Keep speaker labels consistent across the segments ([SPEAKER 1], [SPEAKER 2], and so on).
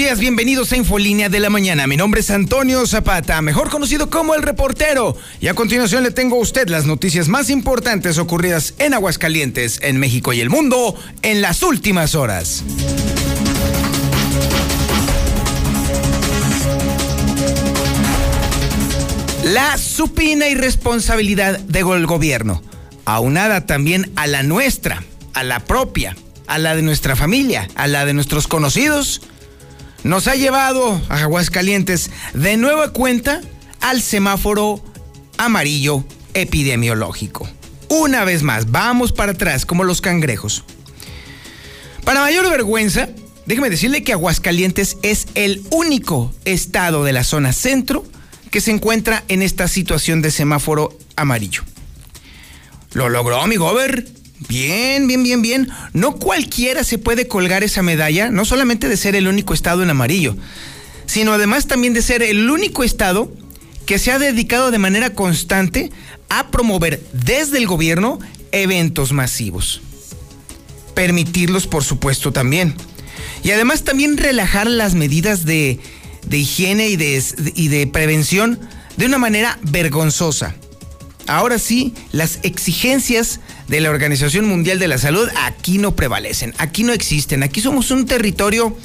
[SPEAKER 1] Días, bienvenidos a Infolínea de la Mañana. Mi nombre es Antonio Zapata, mejor conocido como El Reportero. Y a continuación le tengo a usted las noticias más importantes ocurridas en Aguascalientes, en México y el mundo en las últimas horas. La supina irresponsabilidad del gobierno, aunada también a la nuestra, a la propia, a la de nuestra familia, a la de nuestros conocidos, nos ha llevado a Aguascalientes de nueva cuenta al semáforo amarillo epidemiológico. Una vez más, vamos para atrás como los cangrejos. Para mayor vergüenza, déjeme decirle que Aguascalientes es el único estado de la zona centro que se encuentra en esta situación de semáforo amarillo. Lo logró mi gober Bien, bien, bien, bien. No cualquiera se puede colgar esa medalla, no solamente de ser el único estado en amarillo, sino además también de ser el único estado que se ha dedicado de manera constante a promover desde el gobierno eventos masivos. Permitirlos, por supuesto, también. Y además también relajar las medidas de, higiene y de, y de prevención de una manera vergonzosa. Ahora sí, las exigencias de la Organización Mundial de la Salud aquí no prevalecen, aquí no existen, aquí somos un territorio,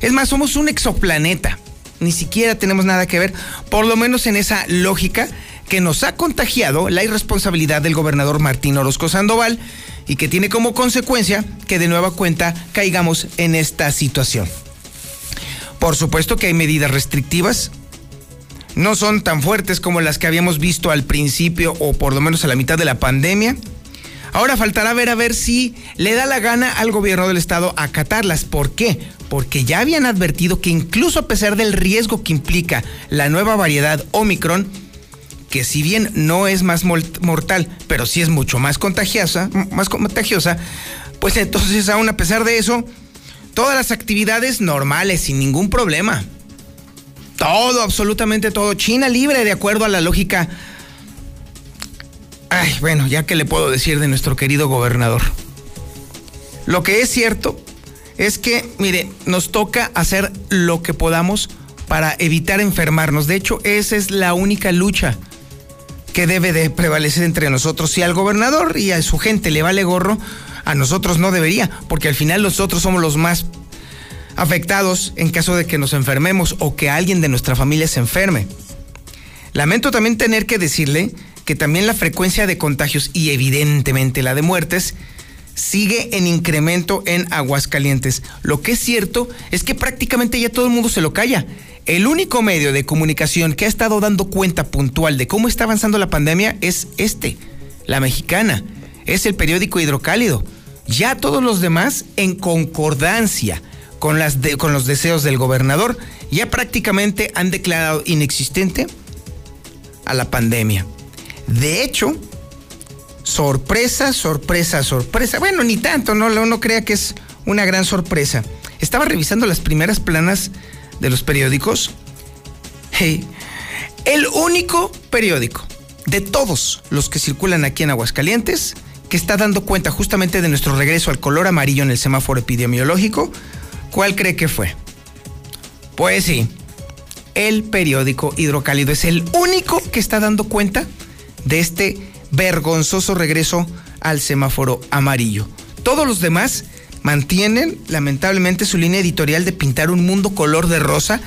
[SPEAKER 1] es más, somos un exoplaneta, ni siquiera tenemos nada que ver, por lo menos en esa lógica que nos ha contagiado la irresponsabilidad del gobernador Martín Orozco Sandoval y que tiene como consecuencia que de nueva cuenta caigamos en esta situación. Por supuesto que hay medidas restrictivas, no son tan fuertes como las que habíamos visto al principio o por lo menos a la mitad de la pandemia. Ahora faltará ver a ver si le da la gana al gobierno del estado acatarlas. ¿Por qué? Porque ya habían advertido que incluso a pesar del riesgo que implica la nueva variedad Omicron, que si bien no es más mortal, pero sí es mucho más contagiosa, más contagiosa, pues entonces aún a pesar de eso, todas las actividades normales sin ningún problema. Todo, absolutamente todo. China libre de acuerdo a la lógica Ay, bueno, ya que le puedo decir de nuestro querido gobernador. Lo que es cierto es que, mire, nos toca hacer lo que podamos para evitar enfermarnos. De hecho, esa es la única lucha que debe de prevalecer entre nosotros. Si al gobernador y a su gente le vale gorro, a nosotros no debería, porque al final nosotros somos los más afectados en caso de que nos enfermemos o que alguien de nuestra familia se enferme. Lamento también tener que decirle que también la frecuencia de contagios y evidentemente la de muertes sigue en incremento en Aguascalientes. Lo que es cierto es que prácticamente ya todo el mundo se lo calla. El único medio de comunicación que ha estado dando cuenta puntual de cómo está avanzando la pandemia es este, la mexicana. Es el periódico Hidrocálido. Ya todos los demás, en concordancia con, los deseos del gobernador, ya prácticamente han declarado inexistente a la pandemia. De hecho, sorpresa, sorpresa, sorpresa. Bueno, ni tanto, no, no crea que es una gran sorpresa. Estaba revisando las primeras planas de los periódicos. Hey, el único periódico de todos los que circulan aquí en Aguascalientes que está dando cuenta justamente de nuestro regreso al color amarillo en el semáforo epidemiológico, ¿cuál cree que fue? Pues sí, el periódico Hidrocálido es el único que está dando cuenta de este vergonzoso regreso al semáforo amarillo. Todos los demás mantienen lamentablemente su línea editorial de pintar un mundo color de rosa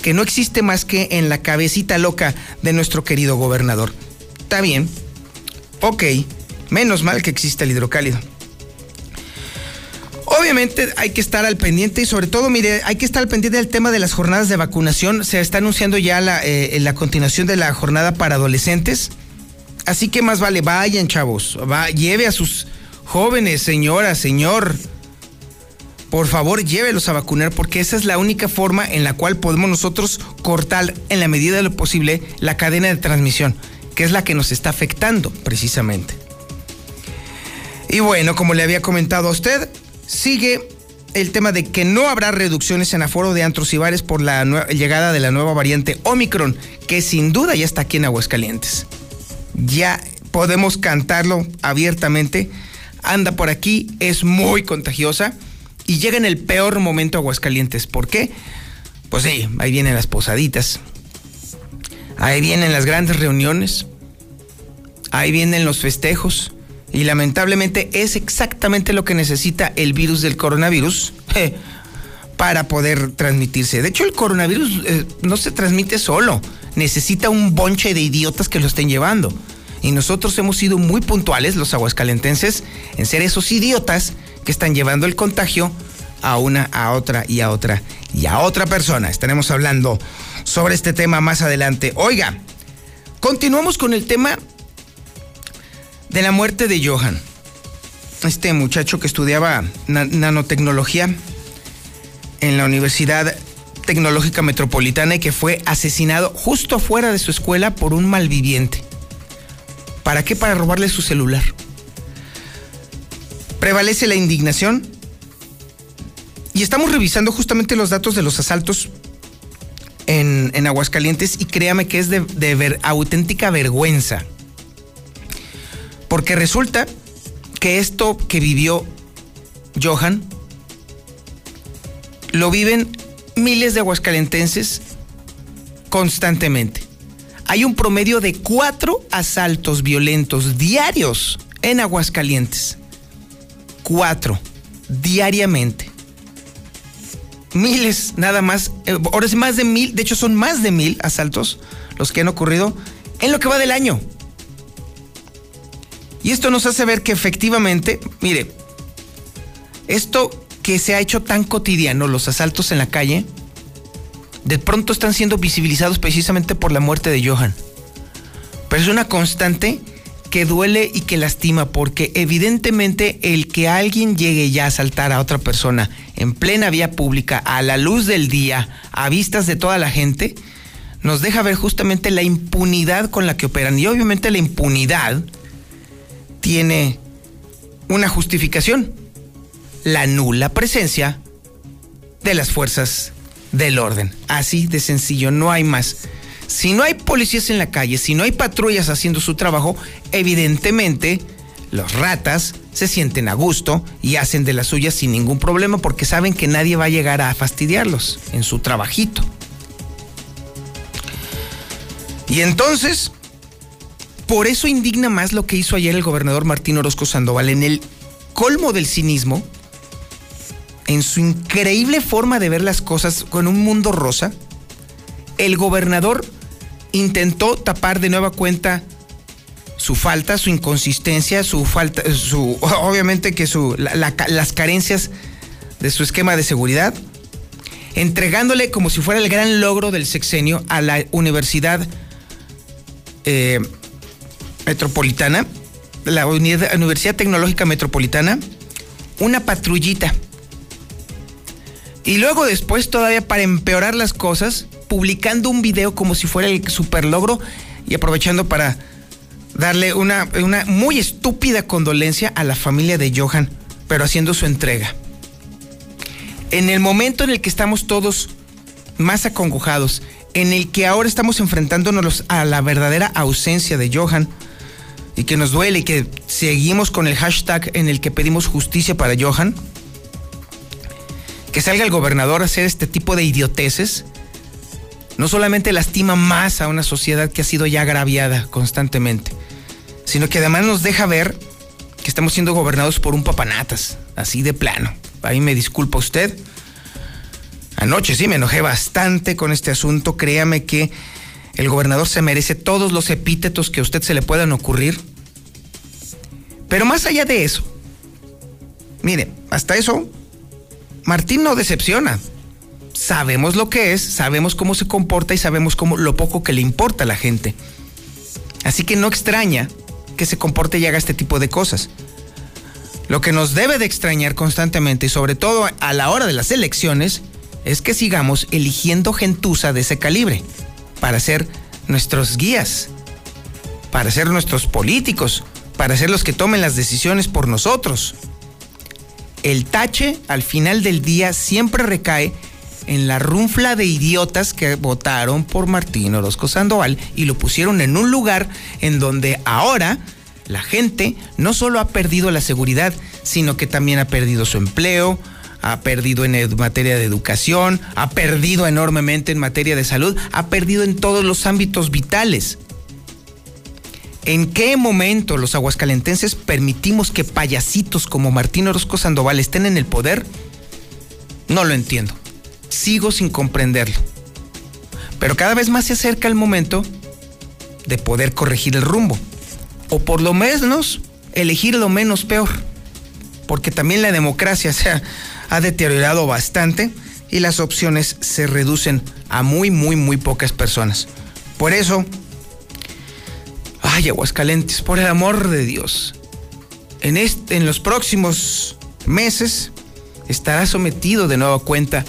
[SPEAKER 1] que no existe más que en la cabecita loca de nuestro querido gobernador. Está bien, ok, menos mal que existe el hidrocálido. Obviamente hay que estar al pendiente y sobre todo, mire, hay que estar al pendiente del tema de las jornadas de vacunación. Se está anunciando ya la, eh, la continuación de la jornada para adolescentes. Así que más vale, vayan chavos, va, lleve a sus jóvenes, señora, señor. Por favor, llévelos a vacunar porque esa es la única forma en la cual podemos nosotros cortar en la medida de lo posible la cadena de transmisión. que es la que nos está afectando precisamente. Y bueno, como le había comentado a usted, sigue el tema de que no habrá reducciones en aforo de antros y bares por la llegada de la nueva variante Omicron, que sin duda ya está aquí en Aguascalientes. Ya podemos cantarlo abiertamente. Anda por aquí, es muy contagiosa y llega en el peor momento a Aguascalientes. ¿Por qué? Pues sí, ahí vienen las posaditas, ahí vienen las grandes reuniones, ahí vienen los festejos y lamentablemente es exactamente lo que necesita el virus del coronavirus para poder transmitirse. De hecho, el coronavirus eh, no se transmite solo, necesita un bonche de idiotas que lo estén llevando. Y nosotros hemos sido muy puntuales, los aguascalentenses, en ser esos idiotas que están llevando el contagio a una, a otra y a otra y a otra persona. Estaremos hablando sobre este tema más adelante. Oiga, continuamos con el tema de la muerte de Johan. Este muchacho que estudiaba nanotecnología en la Universidad Tecnológica Metropolitana y que fue asesinado justo fuera de su escuela por un malviviente. ¿Para qué? Para robarle su celular. Prevalece la indignación y estamos revisando justamente los datos de los asaltos en, Aguascalientes y créame que es de, de auténtica vergüenza porque resulta que esto que vivió Johan lo viven miles de aguascalentenses constantemente. Hay un promedio de cuatro asaltos violentos diarios en Aguascalientes. Cuatro, diariamente. Miles, nada más. Eh, ahora es más de mil, de hecho son más de mil asaltos los que han ocurrido en lo que va del año. Y esto nos hace ver que efectivamente, mire, esto que se ha hecho tan cotidiano, los asaltos en la calle, de pronto están siendo visibilizados precisamente por la muerte de Johan. Pero es una constante que duele y que lastima, porque evidentemente el que alguien llegue ya a asaltar a otra persona en plena vía pública, a la luz del día, a vistas de toda la gente, nos deja ver justamente la impunidad con la que operan. Y obviamente la impunidad tiene una justificación, la nula presencia de las fuerzas del orden. Así de sencillo, no hay más. Si no hay policías en la calle, si no hay patrullas haciendo su trabajo, evidentemente los ratas se sienten a gusto y hacen de las suyas sin ningún problema porque saben que nadie va a llegar a fastidiarlos en su trabajito. Y entonces, por eso indigna más lo que hizo ayer el gobernador Martín Orozco Sandoval en el colmo del cinismo, en su increíble forma de ver las cosas con un mundo rosa. El gobernador intentó tapar de nueva cuenta su falta, su inconsistencia, su falta, su obviamente que su las carencias de su esquema de seguridad, entregándole como si fuera el gran logro del sexenio a la universidad eh, Metropolitana, la Universidad Tecnológica Metropolitana, una patrullita. Y luego después, todavía para empeorar las cosas, publicando un video como si fuera el super logro y aprovechando para darle una, una muy estúpida condolencia a la familia de Johan, pero haciendo su entrega. En el momento en el que estamos todos más acongojados, en el que ahora estamos enfrentándonos a la verdadera ausencia de Johan, y que nos duele y que seguimos con el hashtag en el que pedimos justicia para Johan, que salga el gobernador a hacer este tipo de idioteces, no solamente lastima más a una sociedad que ha sido ya agraviada constantemente, sino que además nos deja ver que estamos siendo gobernados por un papanatas, así de plano. Ahí me disculpa usted. Anoche sí me enojé bastante con este asunto, créame que el gobernador se merece todos los epítetos que a usted se le puedan ocurrir. Pero más allá de eso, mire, hasta eso, Martín no decepciona. Sabemos lo que es, sabemos cómo se comporta y sabemos cómo, lo poco que le importa a la gente. Así que no extraña que se comporte y haga este tipo de cosas. Lo que nos debe de extrañar constantemente y sobre todo a la hora de las elecciones es que sigamos eligiendo gentuza de ese calibre para ser nuestros guías. para ser nuestros políticos, para ser los que tomen las decisiones por nosotros. El tache al final del día siempre recae en la runfla de idiotas que votaron por Martín Orozco Sandoval y lo pusieron en un lugar en donde ahora la gente no solo ha perdido la seguridad, sino que también ha perdido su empleo, ha perdido en materia de educación, ha perdido enormemente en materia de salud, ha perdido en todos los ámbitos vitales. ¿En qué momento los aguascalentenses permitimos que payasitos como Martín Orozco Sandoval estén en el poder? No lo entiendo. Sigo sin comprenderlo. Pero cada vez más se acerca el momento de poder corregir el rumbo. O por lo menos elegir lo menos peor. Porque también la democracia se ha, ha deteriorado bastante y las opciones se reducen a muy, muy, muy pocas personas. Por eso Ay, Aguascalientes, por el amor de Dios. En, en los próximos meses estará sometido de nueva cuenta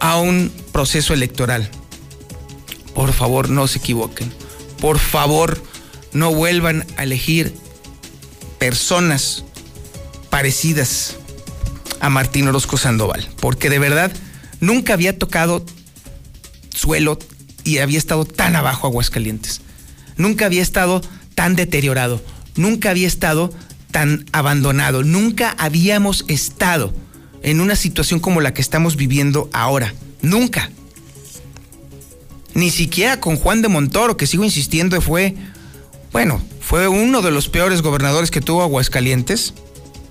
[SPEAKER 1] a un proceso electoral. Por favor, no se equivoquen. Por favor, no vuelvan a elegir personas parecidas a Martín Orozco Sandoval, porque de verdad nunca había tocado suelo y había estado tan abajo Aguascalientes nunca había estado tan deteriorado, nunca había estado tan abandonado, nunca habíamos estado en una situación como la que estamos viviendo ahora, nunca. Ni siquiera con Juan de Montoro, que sigo insistiendo fue, bueno, fue uno de los peores gobernadores que tuvo Aguascalientes.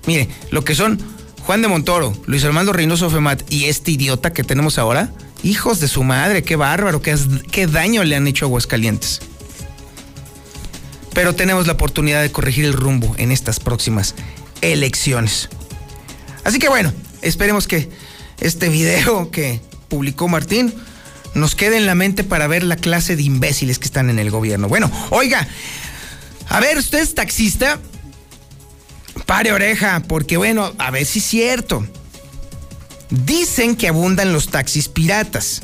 [SPEAKER 1] Mire, lo que son Juan de Montoro, Luis Armando Reynoso Femat y este idiota que tenemos ahora, hijos de su madre, qué bárbaro, qué, daño le han hecho a Aguascalientes pero tenemos la oportunidad de corregir el rumbo en estas próximas elecciones. Así que bueno, esperemos que este video que publicó Martín nos quede en la mente para ver la clase de imbéciles que están en el gobierno. Bueno, oiga, a ver, usted es taxista, pare oreja, porque bueno, a ver si es cierto. Dicen que abundan los taxis piratas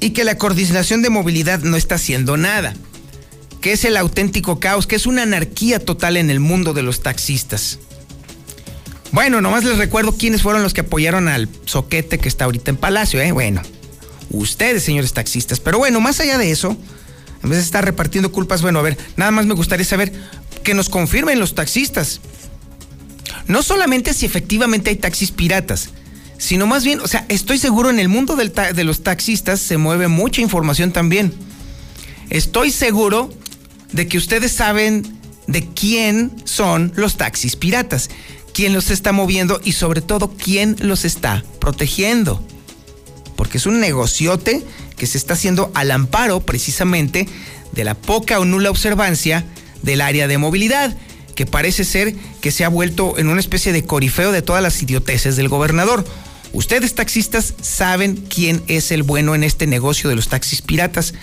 [SPEAKER 1] y que la coordinación de movilidad no está haciendo nada que es el auténtico caos, que es una anarquía total en el mundo de los taxistas. Bueno, nomás les recuerdo quiénes fueron los que apoyaron al soquete que está ahorita en Palacio, ¿eh? Bueno, ustedes, señores taxistas. Pero bueno, más allá de eso, en vez de estar repartiendo culpas, bueno, a ver, nada más me gustaría saber que nos confirmen los taxistas. No solamente si efectivamente hay taxis piratas, sino más bien, o sea, estoy seguro en el mundo de los taxistas se mueve mucha información también. Estoy seguro de que ustedes saben de quién son los taxis piratas, quién los está moviendo y sobre todo quién los está protegiendo. Porque es un negociote que se está haciendo al amparo precisamente de la poca o nula observancia del área de movilidad, que parece ser que se ha vuelto en una especie de corifeo de todas las idioteces del gobernador. Ustedes taxistas saben quién es el bueno en este negocio de los taxis piratas.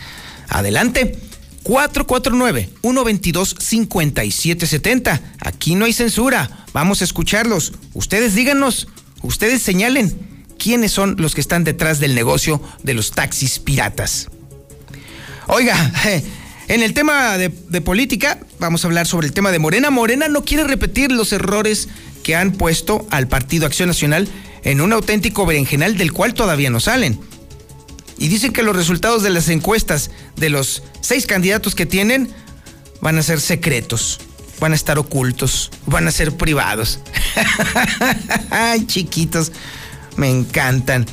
[SPEAKER 1] Adelante. 449-122-5770. Aquí no hay censura. Vamos a escucharlos. Ustedes díganos, ustedes señalen quiénes son los que están detrás del negocio de los taxis piratas. Oiga, en el tema de, política, vamos a hablar sobre el tema de Morena. Morena no quiere repetir los errores que han puesto al Partido Acción Nacional en un auténtico berenjenal del cual todavía no salen y dicen que los resultados de las encuestas de los seis candidatos que tienen van a ser secretos, van a estar ocultos, van a ser privados. Ay, chiquitos, me encantan.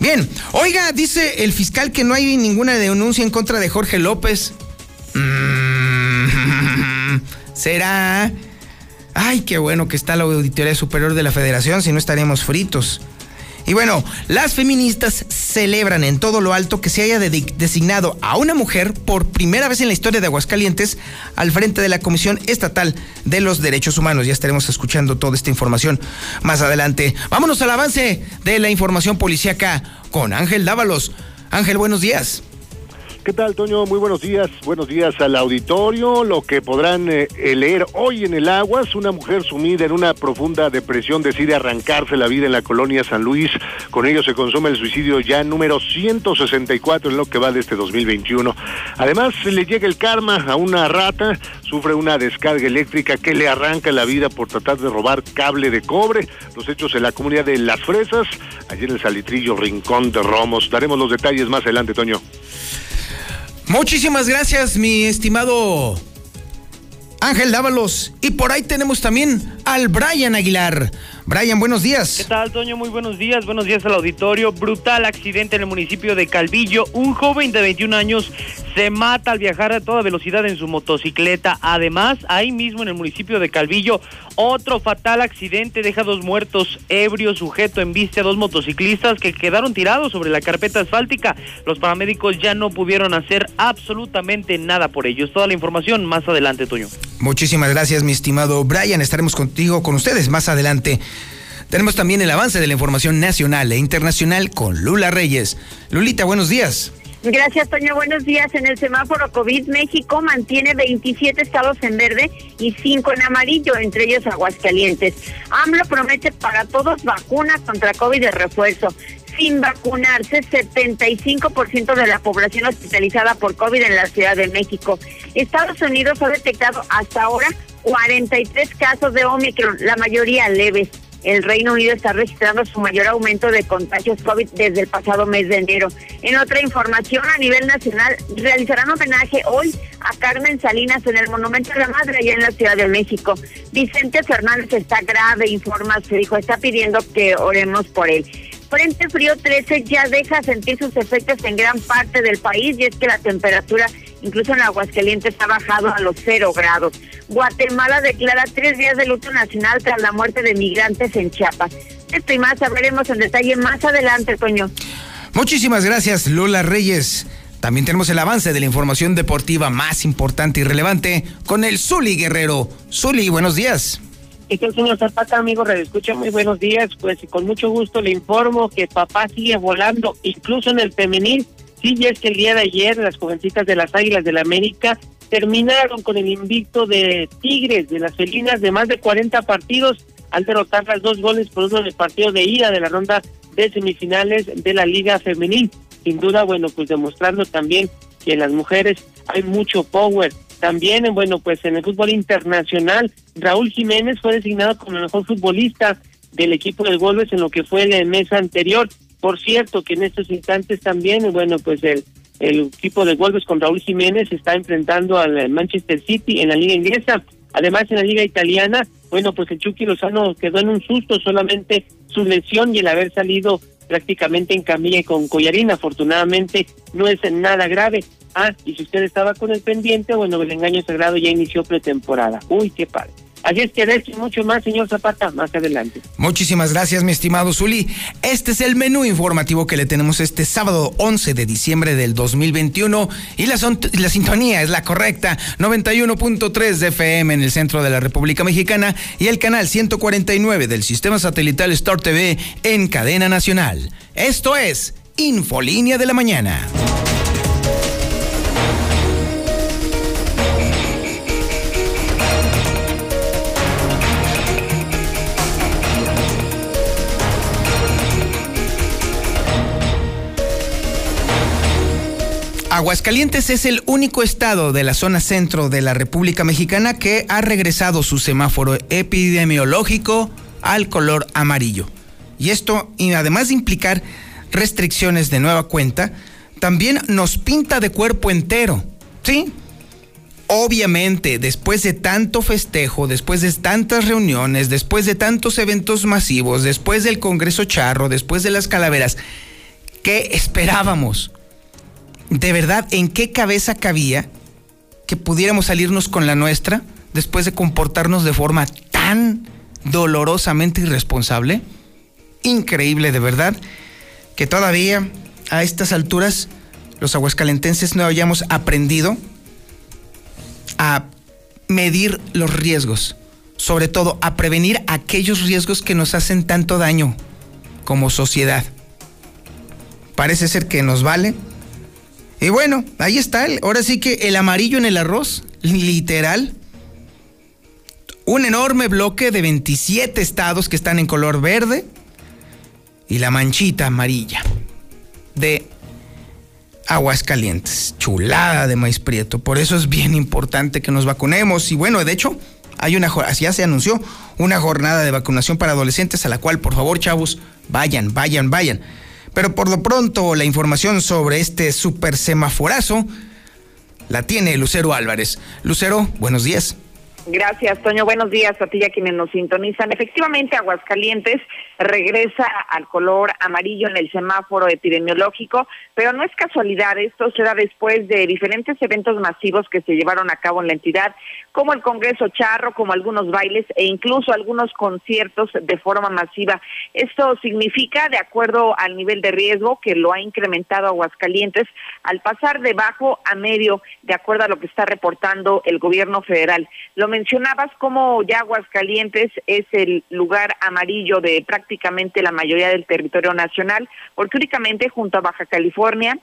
[SPEAKER 1] Bien, oiga, dice el fiscal que no hay ninguna denuncia en contra de Jorge López. Mm, ¿Será? Ay, qué bueno que está la Auditoría Superior de la Federación, si no estaríamos fritos. Y bueno, las feministas celebran en todo lo alto que se haya designado a una mujer por primera vez en la historia de Aguascalientes al frente de la Comisión Estatal de los Derechos Humanos. Ya estaremos escuchando toda esta información más adelante. Vámonos al avance de la información policíaca con Ángel Dávalos. Ángel, buenos días.
[SPEAKER 2] ¿Qué tal, Toño? Muy buenos días. Buenos días al auditorio. Lo que podrán eh, leer hoy en el Aguas, una mujer sumida en una profunda depresión decide arrancarse la vida en la colonia San Luis. Con ello se consume el suicidio ya número 164 en lo que va de este 2021. Además, le llega el karma a una rata, sufre una descarga eléctrica que le arranca la vida por tratar de robar cable de cobre. Los hechos en la comunidad de Las Fresas, allí en el Salitrillo Rincón de Romos. Daremos los detalles más adelante, Toño.
[SPEAKER 1] Muchísimas gracias, mi estimado Ángel Dávalos. Y por ahí tenemos también al Brian Aguilar. Brian, buenos días.
[SPEAKER 3] ¿Qué tal, Toño? Muy buenos días. Buenos días al auditorio. Brutal accidente en el municipio de Calvillo. Un joven de 21 años se mata al viajar a toda velocidad en su motocicleta. Además, ahí mismo en el municipio de Calvillo, otro fatal accidente deja dos muertos, ebrio sujeto en vista a dos motociclistas que quedaron tirados sobre la carpeta asfáltica. Los paramédicos ya no pudieron hacer absolutamente nada por ellos. Toda la información más adelante, Toño.
[SPEAKER 1] Muchísimas gracias, mi estimado Brian. Estaremos contigo, con ustedes más adelante. Tenemos también el avance de la información nacional e internacional con Lula Reyes. Lulita, buenos días.
[SPEAKER 4] Gracias, Toño. Buenos días. En el semáforo COVID, México mantiene 27 estados en verde y 5 en amarillo, entre ellos Aguascalientes. AMLO promete para todos vacunas contra COVID de refuerzo. Sin vacunarse, 75% de la población hospitalizada por COVID en la Ciudad de México. Estados Unidos ha detectado hasta ahora 43 casos de Omicron, la mayoría leves el Reino Unido está registrando su mayor aumento de contagios COVID desde el pasado mes de enero. En otra información, a nivel nacional, realizarán homenaje hoy a Carmen Salinas en el Monumento de la Madre allá en la Ciudad de México. Vicente Fernández está grave, informa, se dijo, está pidiendo que oremos por él. Frente Frío 13 ya deja sentir sus efectos en gran parte del país y es que la temperatura incluso en Aguascalientes ha bajado a los cero grados. Guatemala declara tres días de luto nacional tras la muerte de migrantes en Chiapas. Esto y más sabremos en detalle más adelante, Toño.
[SPEAKER 1] Muchísimas gracias, Lola Reyes. También tenemos el avance de la información deportiva más importante y relevante con el Zuli Guerrero. Zuli, buenos días.
[SPEAKER 5] ¿Qué tal, señor Zapata, amigo? Escucha, muy buenos días. Pues con mucho gusto le informo que papá sigue volando, incluso en el femenil. Sí, ya es que el día de ayer las jovencitas de las Águilas del la América terminaron con el invicto de Tigres, de las felinas, de más de 40 partidos, al derrotar las dos goles por uno del partido de ida de la ronda de semifinales de la Liga Femenil. Sin duda, bueno, pues demostrando también que en las mujeres hay mucho power. También, bueno, pues en el fútbol internacional, Raúl Jiménez fue designado como el mejor futbolista del equipo del Golbes en lo que fue el mes anterior. Por cierto, que en estos instantes también, bueno, pues el, el equipo de Wolves con Raúl Jiménez está enfrentando al Manchester City en la liga inglesa. Además, en la liga italiana, bueno, pues el Chucky Lozano quedó en un susto, solamente su lesión y el haber salido prácticamente en camilla y con collarín. Afortunadamente, no es nada grave. Ah, y si usted estaba con el pendiente, bueno, el engaño sagrado ya inició pretemporada. Uy, qué padre. Así es que de mucho más, señor Zapata, más adelante.
[SPEAKER 1] Muchísimas gracias, mi estimado Zuli. Este es el menú informativo que le tenemos este sábado 11 de diciembre del 2021 y la, la sintonía es la correcta, 91.3 de FM en el centro de la República Mexicana y el canal 149 del sistema satelital Star TV en cadena nacional. Esto es Infolínea de la Mañana. Aguascalientes es el único estado de la zona centro de la República Mexicana que ha regresado su semáforo epidemiológico al color amarillo. Y esto, además de implicar restricciones de nueva cuenta, también nos pinta de cuerpo entero. ¿Sí? Obviamente, después de tanto festejo, después de tantas reuniones, después de tantos eventos masivos, después del Congreso Charro, después de las calaveras, ¿qué esperábamos? De verdad, ¿en qué cabeza cabía que pudiéramos salirnos con la nuestra después de comportarnos de forma tan dolorosamente irresponsable? Increíble, de verdad, que todavía a estas alturas los aguascalentenses no hayamos aprendido a medir los riesgos, sobre todo a prevenir aquellos riesgos que nos hacen tanto daño como sociedad. Parece ser que nos vale Y bueno, ahí está, ahora sí que el amarillo en el arroz, literal. Un enorme bloque de 27 estados que están en color verde y la manchita amarilla de aguas calientes, chulada de maíz prieto. Por eso es bien importante que nos vacunemos. Y bueno, de hecho, hay una ya se anunció una jornada de vacunación para adolescentes a la cual, por favor, chavos, vayan, vayan, vayan. Pero por lo pronto, la información sobre este super semaforazo la tiene Lucero Álvarez. Lucero, buenos días.
[SPEAKER 4] Gracias, Toño. Buenos días a ti y a quienes nos sintonizan. Efectivamente, Aguascalientes regresa al color amarillo en el semáforo epidemiológico, pero no es casualidad. Esto se da después de diferentes eventos masivos que se llevaron a cabo en la entidad, como el Congreso Charro, como algunos bailes e incluso algunos conciertos de forma masiva. Esto significa, de acuerdo al nivel de riesgo que lo ha incrementado Aguascalientes, al pasar de bajo a medio, de acuerdo a lo que está reportando el gobierno federal. Lo mencionabas como ya Aguascalientes es el lugar amarillo de prácticamente la mayoría del territorio nacional, porque únicamente junto a Baja California,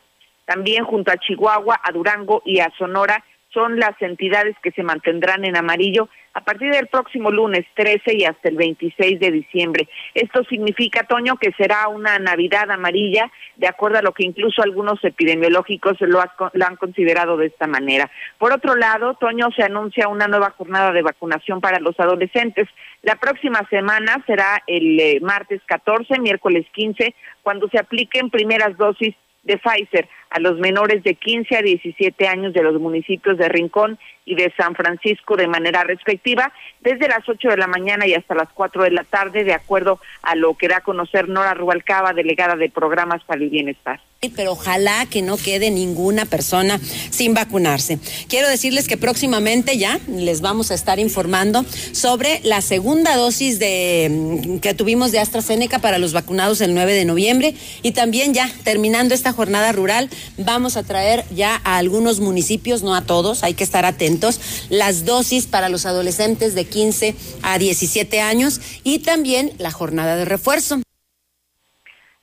[SPEAKER 4] también junto a Chihuahua, a Durango y a Sonora son las entidades que se mantendrán en amarillo a partir del próximo lunes 13 y hasta el 26 de diciembre. Esto significa, Toño, que será una Navidad amarilla, de acuerdo a lo que incluso algunos epidemiológicos lo, han considerado de esta manera. Por otro lado, Toño se anuncia una nueva jornada de vacunación para los adolescentes. La próxima semana será el eh, martes 14, miércoles 15, cuando se apliquen primeras dosis de Pfizer a los menores de 15 a 17 años de los municipios de Rincón y de San Francisco de manera respectiva, desde las 8 de la mañana y hasta las 4 de la tarde, de acuerdo a lo que da a conocer Nora Rubalcaba, delegada de Programas para el Bienestar
[SPEAKER 6] pero ojalá que no quede ninguna persona sin vacunarse. Quiero decirles que próximamente ya les vamos a estar informando sobre la segunda dosis de mm, que tuvimos de AstraZeneca para los vacunados el 9 de noviembre y también ya terminando esta jornada rural vamos a traer ya a algunos municipios, no a todos, hay que estar atentos, las dosis para los adolescentes de 15 a 17 años y también la jornada de refuerzo.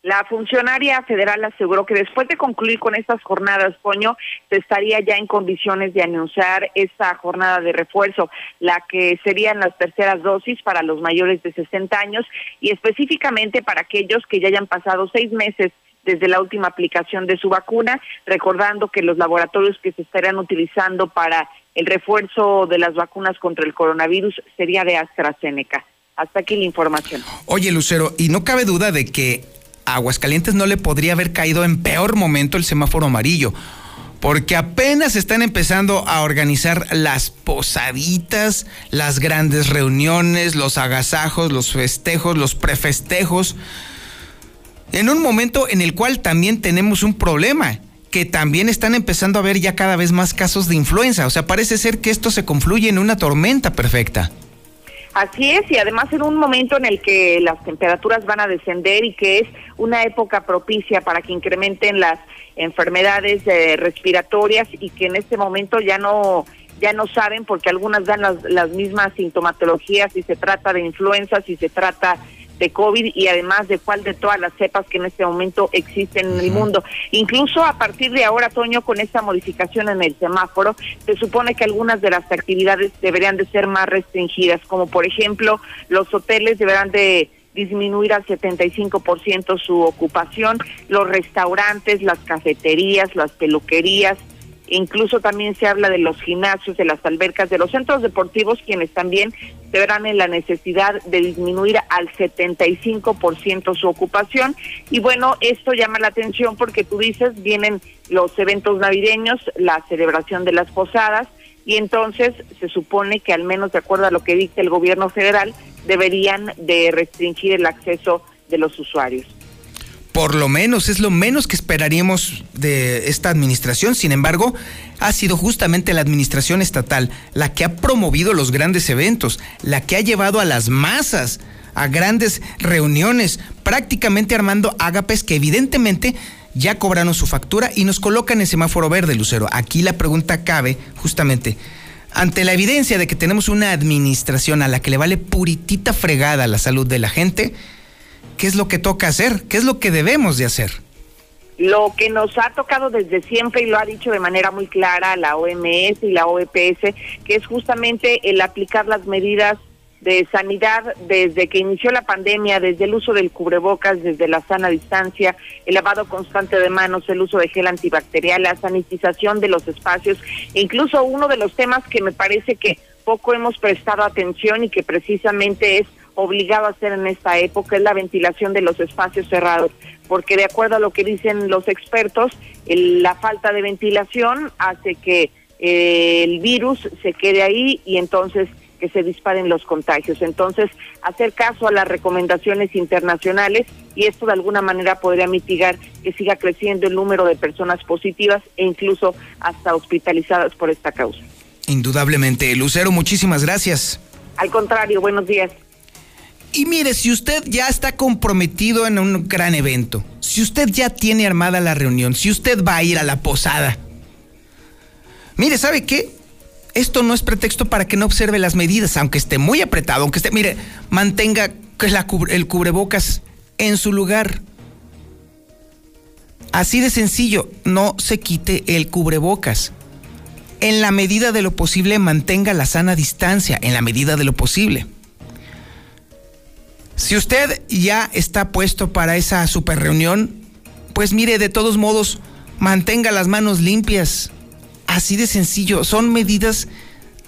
[SPEAKER 4] La funcionaria federal aseguró que después de concluir con estas jornadas, Poño, se estaría ya en condiciones de anunciar esta jornada de refuerzo, la que serían las terceras dosis para los mayores de 60 años y específicamente para aquellos que ya hayan pasado seis meses desde la última aplicación de su vacuna, recordando que los laboratorios que se estarían utilizando para el refuerzo de las vacunas contra el coronavirus sería de AstraZeneca. Hasta aquí la información.
[SPEAKER 1] Oye, Lucero, y no cabe duda de que Aguascalientes no le podría haber caído en peor momento el semáforo amarillo, porque apenas están empezando a organizar las posaditas, las grandes reuniones, los agasajos, los festejos, los prefestejos, en un momento en el cual también tenemos un problema, que también están empezando a ver ya cada vez más casos de influenza, o sea, parece ser que esto se confluye en una tormenta perfecta.
[SPEAKER 4] Así es, y además en un momento en el que las temperaturas van a descender y que es una época propicia para que incrementen las enfermedades eh, respiratorias y que en este momento ya no ya no saben porque algunas dan las, las mismas sintomatologías si se trata de influenza, si se trata de COVID y además de cuál de todas las cepas que en este momento existen en el mundo. Incluso a partir de ahora, Toño, con esta modificación en el semáforo, se supone que algunas de las actividades deberían de ser más restringidas, como por ejemplo los hoteles deberán de disminuir al 75% su ocupación, los restaurantes, las cafeterías, las peluquerías, Incluso también se habla de los gimnasios, de las albercas, de los centros deportivos, quienes también se verán en la necesidad de disminuir al 75% su ocupación. Y bueno, esto llama la atención porque tú dices, vienen los eventos navideños, la celebración de las posadas, y entonces se supone que al menos de acuerdo a lo que dice el gobierno federal, deberían de restringir el acceso de los usuarios
[SPEAKER 1] por lo menos, es lo menos que esperaríamos de esta administración. Sin embargo, ha sido justamente la administración estatal la que ha promovido los grandes eventos, la que ha llevado a las masas a grandes reuniones, prácticamente armando ágapes que evidentemente ya cobraron su factura y nos colocan en semáforo verde, Lucero. Aquí la pregunta cabe justamente, ante la evidencia de que tenemos una administración a la que le vale puritita fregada la salud de la gente, ¿qué es lo que toca hacer? ¿Qué es lo que debemos de hacer?
[SPEAKER 4] Lo que nos ha tocado desde siempre y lo ha dicho de manera muy clara la OMS y la OEPS, que es justamente el aplicar las medidas de sanidad desde que inició la pandemia, desde el uso del cubrebocas, desde la sana distancia, el lavado constante de manos, el uso de gel antibacterial, la sanitización de los espacios, e incluso uno de los temas que me parece que poco hemos prestado atención y que precisamente es obligado a hacer en esta época es la ventilación de los espacios cerrados, porque de acuerdo a lo que dicen los expertos, la falta de ventilación hace que eh, el virus se quede ahí y entonces que se disparen los contagios. Entonces, hacer caso a las recomendaciones internacionales y esto de alguna manera podría mitigar que siga creciendo el número de personas positivas e incluso hasta hospitalizadas por esta causa.
[SPEAKER 1] Indudablemente. Lucero, muchísimas gracias.
[SPEAKER 4] Al contrario, buenos días.
[SPEAKER 1] Y mire, si usted ya está comprometido en un gran evento, si usted ya tiene armada la reunión, si usted va a ir a la posada, mire, ¿sabe qué? esto no es pretexto para que no observe las medidas, aunque esté muy apretado, aunque esté, mire, mantenga el cubrebocas en su lugar. Así de sencillo, no se quite el cubrebocas. En la medida de lo posible, mantenga la sana distancia, en la medida de lo posible. Si usted ya está puesto para esa super reunión, pues mire, de todos modos, mantenga las manos limpias, Así de sencillo. Son medidas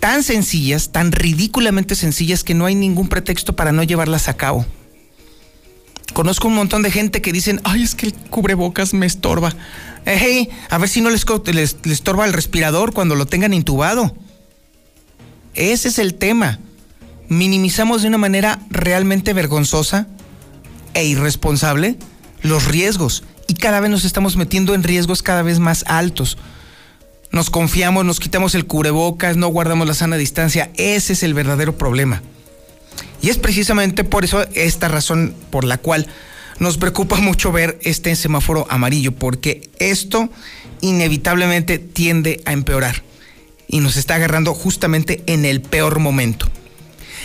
[SPEAKER 1] tan sencillas, tan ridículamente sencillas que no hay ningún pretexto para no llevarlas a cabo. Conozco un montón de gente que dicen, ay, es que el cubrebocas me estorba. Hey, a ver si no les, les, estorba el respirador cuando lo tengan intubado. Ese es el tema. Minimizamos de una manera realmente vergonzosa e irresponsable los riesgos y cada vez nos estamos metiendo en riesgos cada vez más altos nos confiamos, nos quitamos el cubrebocas, no guardamos la sana distancia. Ese es el verdadero problema. Y es precisamente por eso esta razón por la cual nos preocupa mucho ver este semáforo amarillo, porque esto inevitablemente tiende a empeorar y nos está agarrando justamente en el peor momento.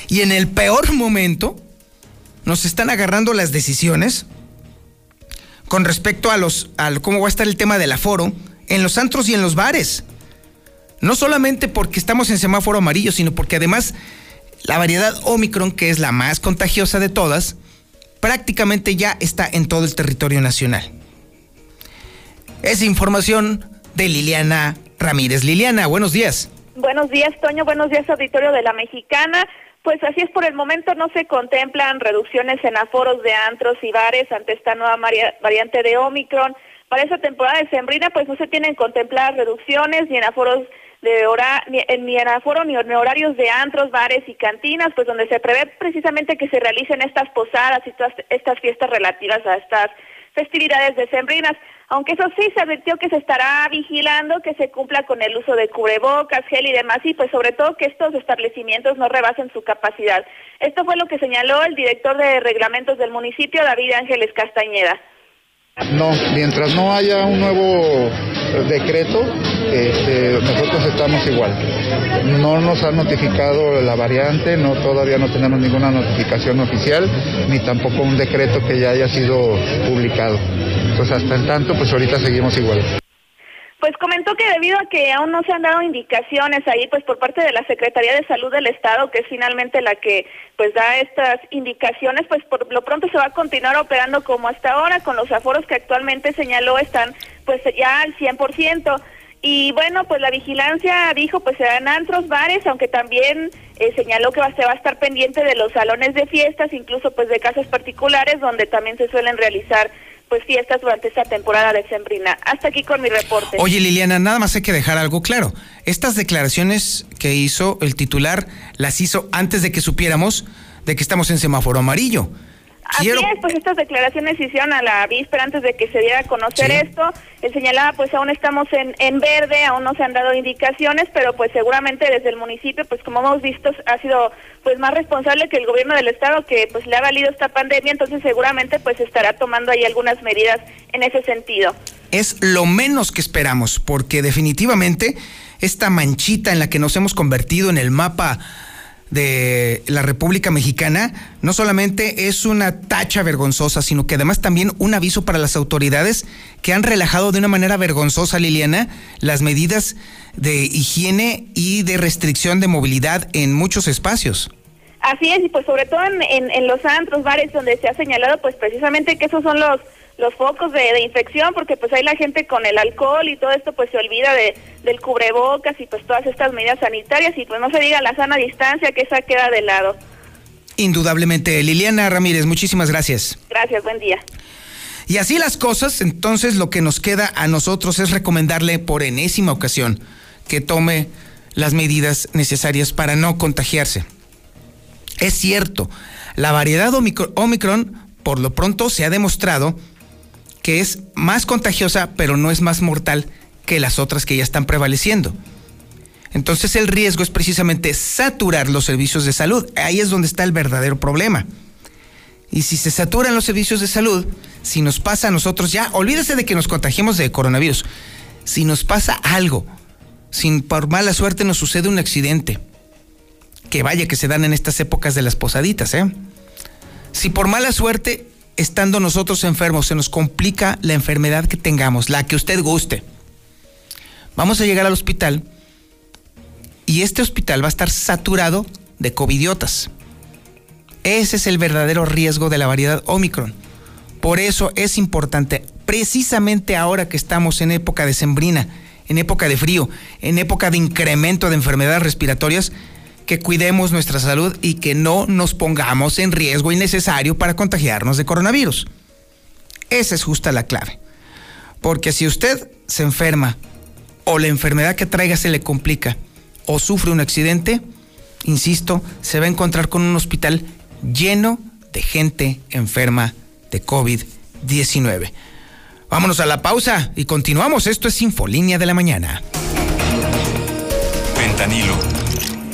[SPEAKER 1] Y en el peor momento nos están agarrando las decisiones con respecto a los a cómo va a estar el tema del aforo, en los antros y en los bares. No solamente porque estamos en semáforo amarillo, sino porque además la variedad Omicron, que es la más contagiosa de todas, prácticamente ya está en todo el territorio nacional. Es información de Liliana Ramírez. Liliana, buenos días.
[SPEAKER 7] Buenos días, Toño. Buenos días, auditorio de la Mexicana. Pues así es, por el momento no se contemplan reducciones en aforos de antros y bares ante esta nueva variante de Omicron. Para esta temporada de sembrina, pues no se tienen contempladas reducciones ni en aforos de hora, ni, ni en aforo ni en horarios de antros, bares y cantinas, pues donde se prevé precisamente que se realicen estas posadas y todas estas fiestas relativas a estas festividades decembrinas. Aunque eso sí, se advirtió que se estará vigilando que se cumpla con el uso de cubrebocas, gel y demás, y pues sobre todo que estos establecimientos no rebasen su capacidad. Esto fue lo que señaló el director de reglamentos del municipio, David Ángeles Castañeda.
[SPEAKER 8] No, mientras no haya un nuevo decreto, este, nosotros estamos igual. No nos han notificado la variante, no todavía no tenemos ninguna notificación oficial, ni tampoco un decreto que ya haya sido publicado. Entonces, hasta en tanto, pues ahorita seguimos igual.
[SPEAKER 7] Pues comentó que debido a que aún no se han dado indicaciones ahí, pues por parte de la Secretaría de Salud del Estado, que es finalmente la que pues da estas indicaciones, pues por lo pronto se va a continuar operando como hasta ahora, con los aforos que actualmente señaló están pues ya al 100%. Y bueno, pues la vigilancia dijo, pues serán antros, bares, aunque también eh, señaló que se va a estar pendiente de los salones de fiestas, incluso pues de casas particulares, donde también se suelen realizar pues fiestas durante esta temporada de Sembrina. Hasta aquí con mi reporte.
[SPEAKER 1] Oye Liliana, nada más hay que dejar algo claro. Estas declaraciones que hizo el titular las hizo antes de que supiéramos de que estamos en semáforo amarillo.
[SPEAKER 7] Así es, pues estas declaraciones se hicieron a la víspera antes de que se diera a conocer esto. Él señalaba, pues aún estamos en, en verde, aún no se han dado indicaciones, pero pues seguramente desde el municipio, pues como hemos visto, ha sido pues más responsable que el gobierno del estado que pues le ha valido esta pandemia, entonces seguramente pues estará tomando ahí algunas medidas en ese sentido.
[SPEAKER 1] Es lo menos que esperamos, porque definitivamente esta manchita en la que nos hemos convertido en el mapa de la República Mexicana no solamente es una tacha vergonzosa, sino que además también un aviso para las autoridades que han relajado de una manera vergonzosa, Liliana, las medidas de higiene y de restricción de movilidad en muchos espacios.
[SPEAKER 7] Así es, y pues sobre todo en, en, los antros, bares, donde se ha señalado pues precisamente que esos son los los focos de, de, infección, porque pues hay la gente con el alcohol y todo esto pues se olvida de, del cubrebocas y pues todas estas medidas sanitarias y pues no se diga la sana distancia que esa queda de lado.
[SPEAKER 1] Indudablemente. Liliana Ramírez, muchísimas gracias.
[SPEAKER 7] Gracias, buen día.
[SPEAKER 1] Y así las cosas, entonces lo que nos queda a nosotros es recomendarle por enésima ocasión que tome las medidas necesarias para no contagiarse. Es cierto, la variedad Omicron por lo pronto se ha demostrado que es más contagiosa, pero no es más mortal que las otras que ya están prevaleciendo. Entonces el riesgo es precisamente saturar los servicios de salud. Ahí es donde está el verdadero problema. Y si se saturan los servicios de salud, si nos pasa a nosotros ya, olvídese de que nos contagiemos de coronavirus. Si nos pasa algo, si por mala suerte nos sucede un accidente, que vaya que se dan en estas épocas de las posaditas, ¿eh? Si por mala suerte estando nosotros enfermos, se nos complica la enfermedad que tengamos, la que usted guste. Vamos a llegar al hospital y este hospital va a estar saturado de covidiotas. Ese es el verdadero riesgo de la variedad Omicron. Por eso es importante, precisamente ahora que estamos en época de sembrina, en época de frío, en época de incremento de enfermedades respiratorias, que cuidemos nuestra salud y que no nos pongamos en riesgo innecesario para contagiarnos de coronavirus. Esa es justa la clave. Porque si usted se enferma o la enfermedad que traiga se le complica o sufre un accidente, insisto, se va a encontrar con un hospital lleno de gente enferma de COVID-19. Vámonos a la pausa y continuamos. Esto es Infolínea de la Mañana.
[SPEAKER 9] Ventanilo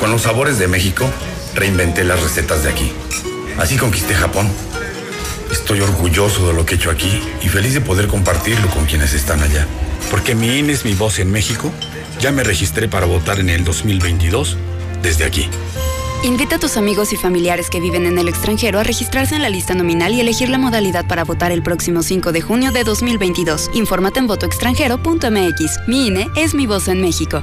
[SPEAKER 10] Con los sabores de México, reinventé las recetas de aquí. Así conquisté Japón. Estoy orgulloso de lo que he hecho aquí y feliz de poder compartirlo con quienes están allá.
[SPEAKER 11] Porque mi INE es mi voz en México, ya me registré para votar en el 2022 desde aquí.
[SPEAKER 12] Invita a tus amigos y familiares que viven en el extranjero a registrarse en la lista nominal y elegir la modalidad para votar el próximo 5 de junio de 2022. Infórmate en votoextranjero.mx. Mi INE es mi voz en México.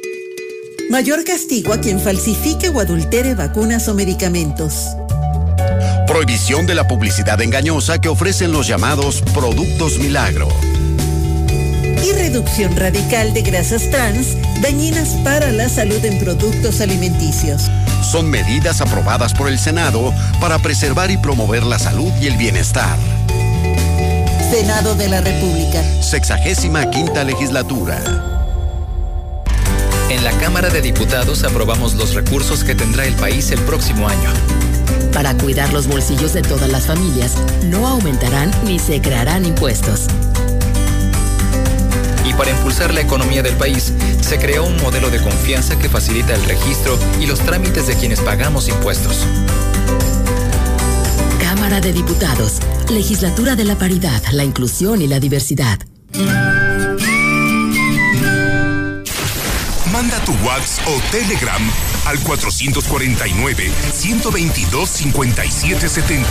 [SPEAKER 13] Mayor castigo a quien falsifique o adultere vacunas o medicamentos.
[SPEAKER 14] Prohibición de la publicidad engañosa que ofrecen los llamados productos milagro.
[SPEAKER 13] Y reducción radical de grasas trans dañinas para la salud en productos alimenticios.
[SPEAKER 14] Son medidas aprobadas por el Senado para preservar y promover la salud y el bienestar.
[SPEAKER 13] Senado de la República.
[SPEAKER 14] Sexagésima quinta legislatura.
[SPEAKER 15] En la Cámara de Diputados aprobamos los recursos que tendrá el país el próximo año.
[SPEAKER 16] Para cuidar los bolsillos de todas las familias, no aumentarán ni se crearán impuestos.
[SPEAKER 15] Y para impulsar la economía del país, se creó un modelo de confianza que facilita el registro y los trámites de quienes pagamos impuestos.
[SPEAKER 16] Cámara de Diputados, Legislatura de la Paridad, la Inclusión y la Diversidad.
[SPEAKER 9] Tu WhatsApp o Telegram al 449-122-5770.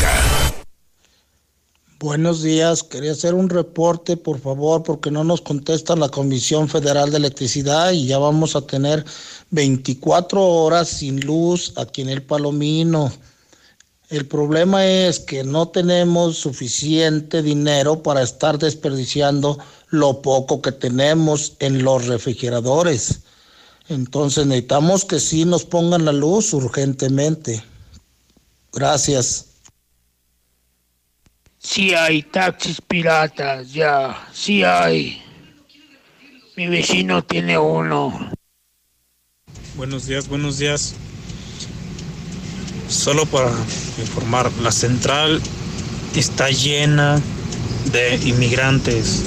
[SPEAKER 17] Buenos días, quería hacer un reporte, por favor, porque no nos contestan la Comisión Federal de Electricidad y ya vamos a tener 24 horas sin luz aquí en el Palomino. El problema es que no tenemos suficiente dinero para estar desperdiciando lo poco que tenemos en los refrigeradores. Entonces necesitamos que sí nos pongan la luz urgentemente. Gracias.
[SPEAKER 18] Sí hay taxis piratas, ya, sí hay. Mi vecino tiene uno.
[SPEAKER 19] Buenos días, buenos días. Solo para informar, la central está llena de inmigrantes.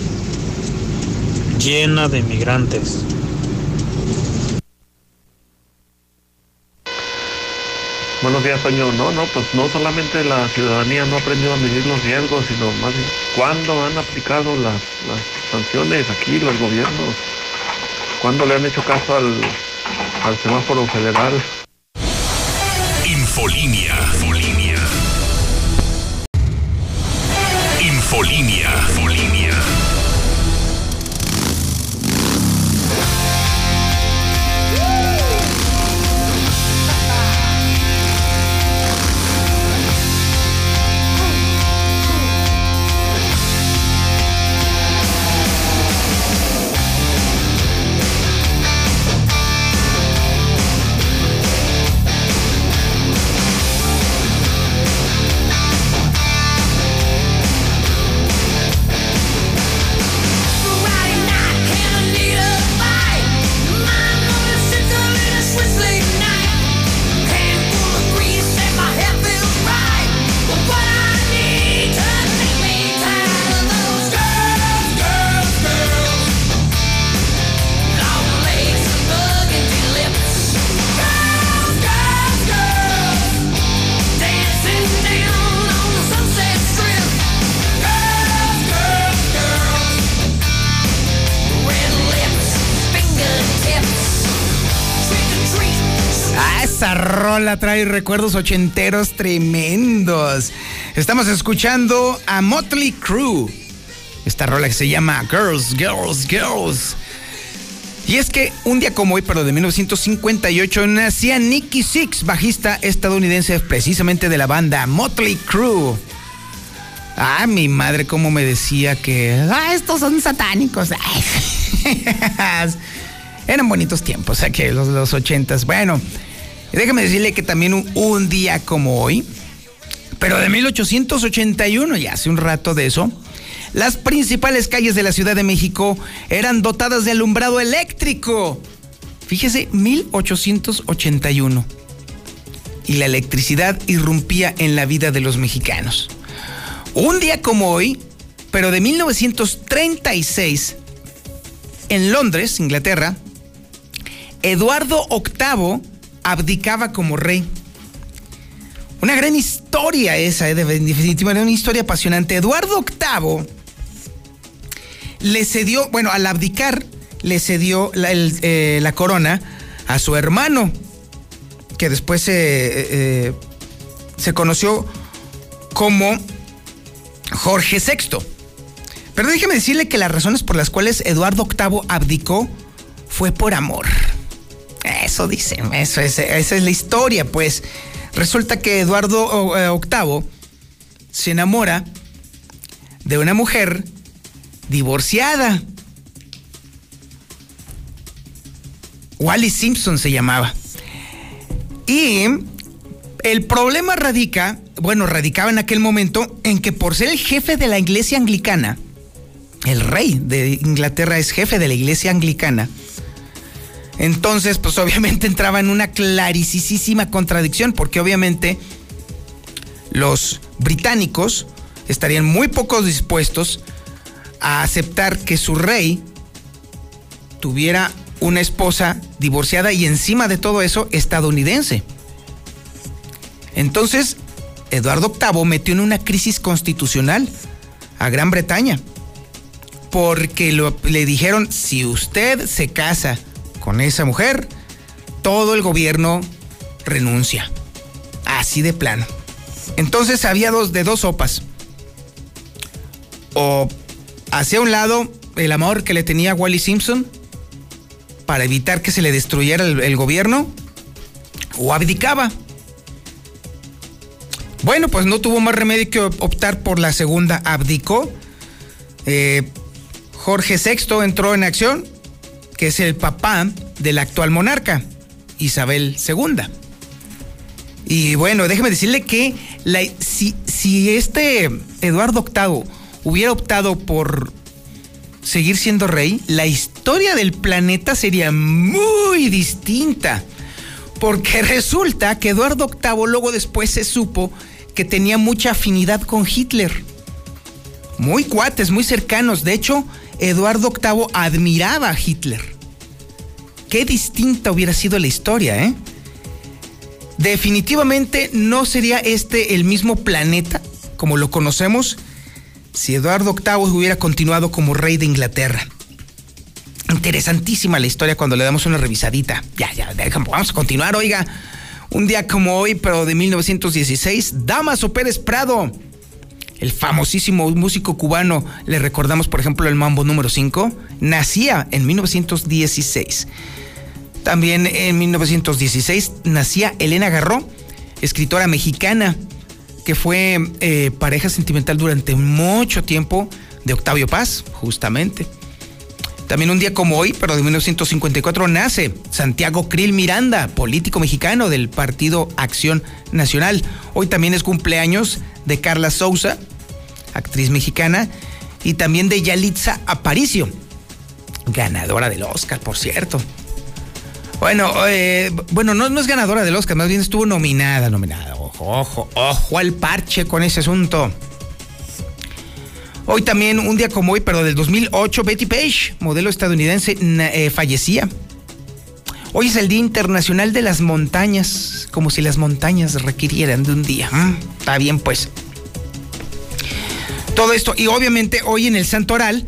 [SPEAKER 19] Llena de inmigrantes.
[SPEAKER 20] Buenos días, Toño. No, no, pues no solamente la ciudadanía no ha aprendido a medir los riesgos, sino más bien cuándo han aplicado las, las sanciones aquí los gobiernos, cuándo le han hecho caso al, al semáforo federal.
[SPEAKER 21] Infolinia. Infolinia. Infolinia. Infolinia.
[SPEAKER 1] Rola trae recuerdos ochenteros tremendos. Estamos escuchando a Motley Crue. Esta rola que se llama Girls, Girls, Girls. Y es que un día como hoy, pero de 1958, nacía Nicky Six, bajista estadounidense precisamente de la banda Motley Crue. Ah, mi madre cómo me decía que... Ah, estos son satánicos. Eran bonitos tiempos, aquí los, los ochentas. Bueno, déjame decirle que también un, día como hoy, pero de 1881, ya hace un rato de eso, las principales calles de la Ciudad de México eran dotadas de alumbrado eléctrico. Fíjese, 1881. Y la electricidad irrumpía en la vida de los mexicanos. Un día como hoy, pero de 1936, en Londres, Inglaterra, Eduardo VIII abdicaba como rey. Una gran historia esa, eh, en definitiva, una historia apasionante. Eduardo VIII le cedió, bueno, al abdicar, le cedió la, eh, corona a su hermano, que después eh, eh, se conoció como Jorge VI. Pero déjeme decirle que las razones por las cuales Eduardo VIII abdicó fue por amor. Eso dicen, eso es, esa es la historia, pues. Resulta que Eduardo eh, VIII se enamora de una mujer divorciada. Wally Simpson se llamaba. Y el problema radica, bueno, radicaba en aquel momento en que por ser el jefe de la iglesia anglicana, el rey de Inglaterra es jefe de la iglesia anglicana, entonces pues obviamente entraba en una claricisísima contradicción, porque obviamente los británicos estarían muy poco dispuestos a aceptar que su rey tuviera una esposa divorciada y encima de todo eso estadounidense. Entonces, Eduardo VIII metió en una crisis constitucional a Gran Bretaña. Porque le dijeron, si usted se casa con esa mujer, todo el gobierno renuncia. Así de plano. Entonces había dos de dos sopas. o hacía a un lado el amor que le tenía Wally Simpson para evitar que se le destruyera el, el gobierno, o abdicaba. Bueno, pues no tuvo más remedio que optar por la segunda, abdicó. Eh, Jorge VI entró en acción, que es el papá del actual monarca, Isabel II. Y bueno, déjeme decirle que si, si este Eduardo VIII hubiera optado por seguir siendo rey, la historia del planeta sería muy distinta. Porque resulta que Eduardo VIII luego después se supo que tenía mucha afinidad con Hitler. Muy cuates, muy cercanos. De hecho, Eduardo VIII admiraba a Hitler. Qué distinta hubiera sido la historia, ¿eh? Definitivamente no sería este el mismo planeta como lo conocemos si Eduardo VIII hubiera continuado como rey de Inglaterra. Interesantísima la historia cuando le damos una revisadita. Ya, ya, vamos a continuar, oiga. Un día como hoy, pero de 1916, Damaso Pérez Prado, el famosísimo músico cubano, le recordamos por ejemplo el Mambo número 5, nacía en 1916. También en 1916 nacía Elena Garro, escritora mexicana, que fue eh, pareja sentimental durante mucho tiempo de Octavio Paz, justamente. También un día como hoy, pero de 1954, nace Santiago Krill Miranda, político mexicano del Partido Acción Nacional. Hoy también es cumpleaños de Carla Souza, actriz mexicana, y también de Yalitza Aparicio, ganadora del Oscar, por cierto. Bueno, eh, bueno, no, es ganadora del Oscar, más bien estuvo nominada, nominada. Ojo, ojo, ojo al parche con ese asunto. Hoy también, un día como hoy, pero del 2008, Betty Page, modelo estadounidense, eh, fallecía. Hoy es el Día Internacional de las Montañas, como si las montañas requirieran de un día. Mm, Está bien, pues. Todo esto, y obviamente hoy en el Santoral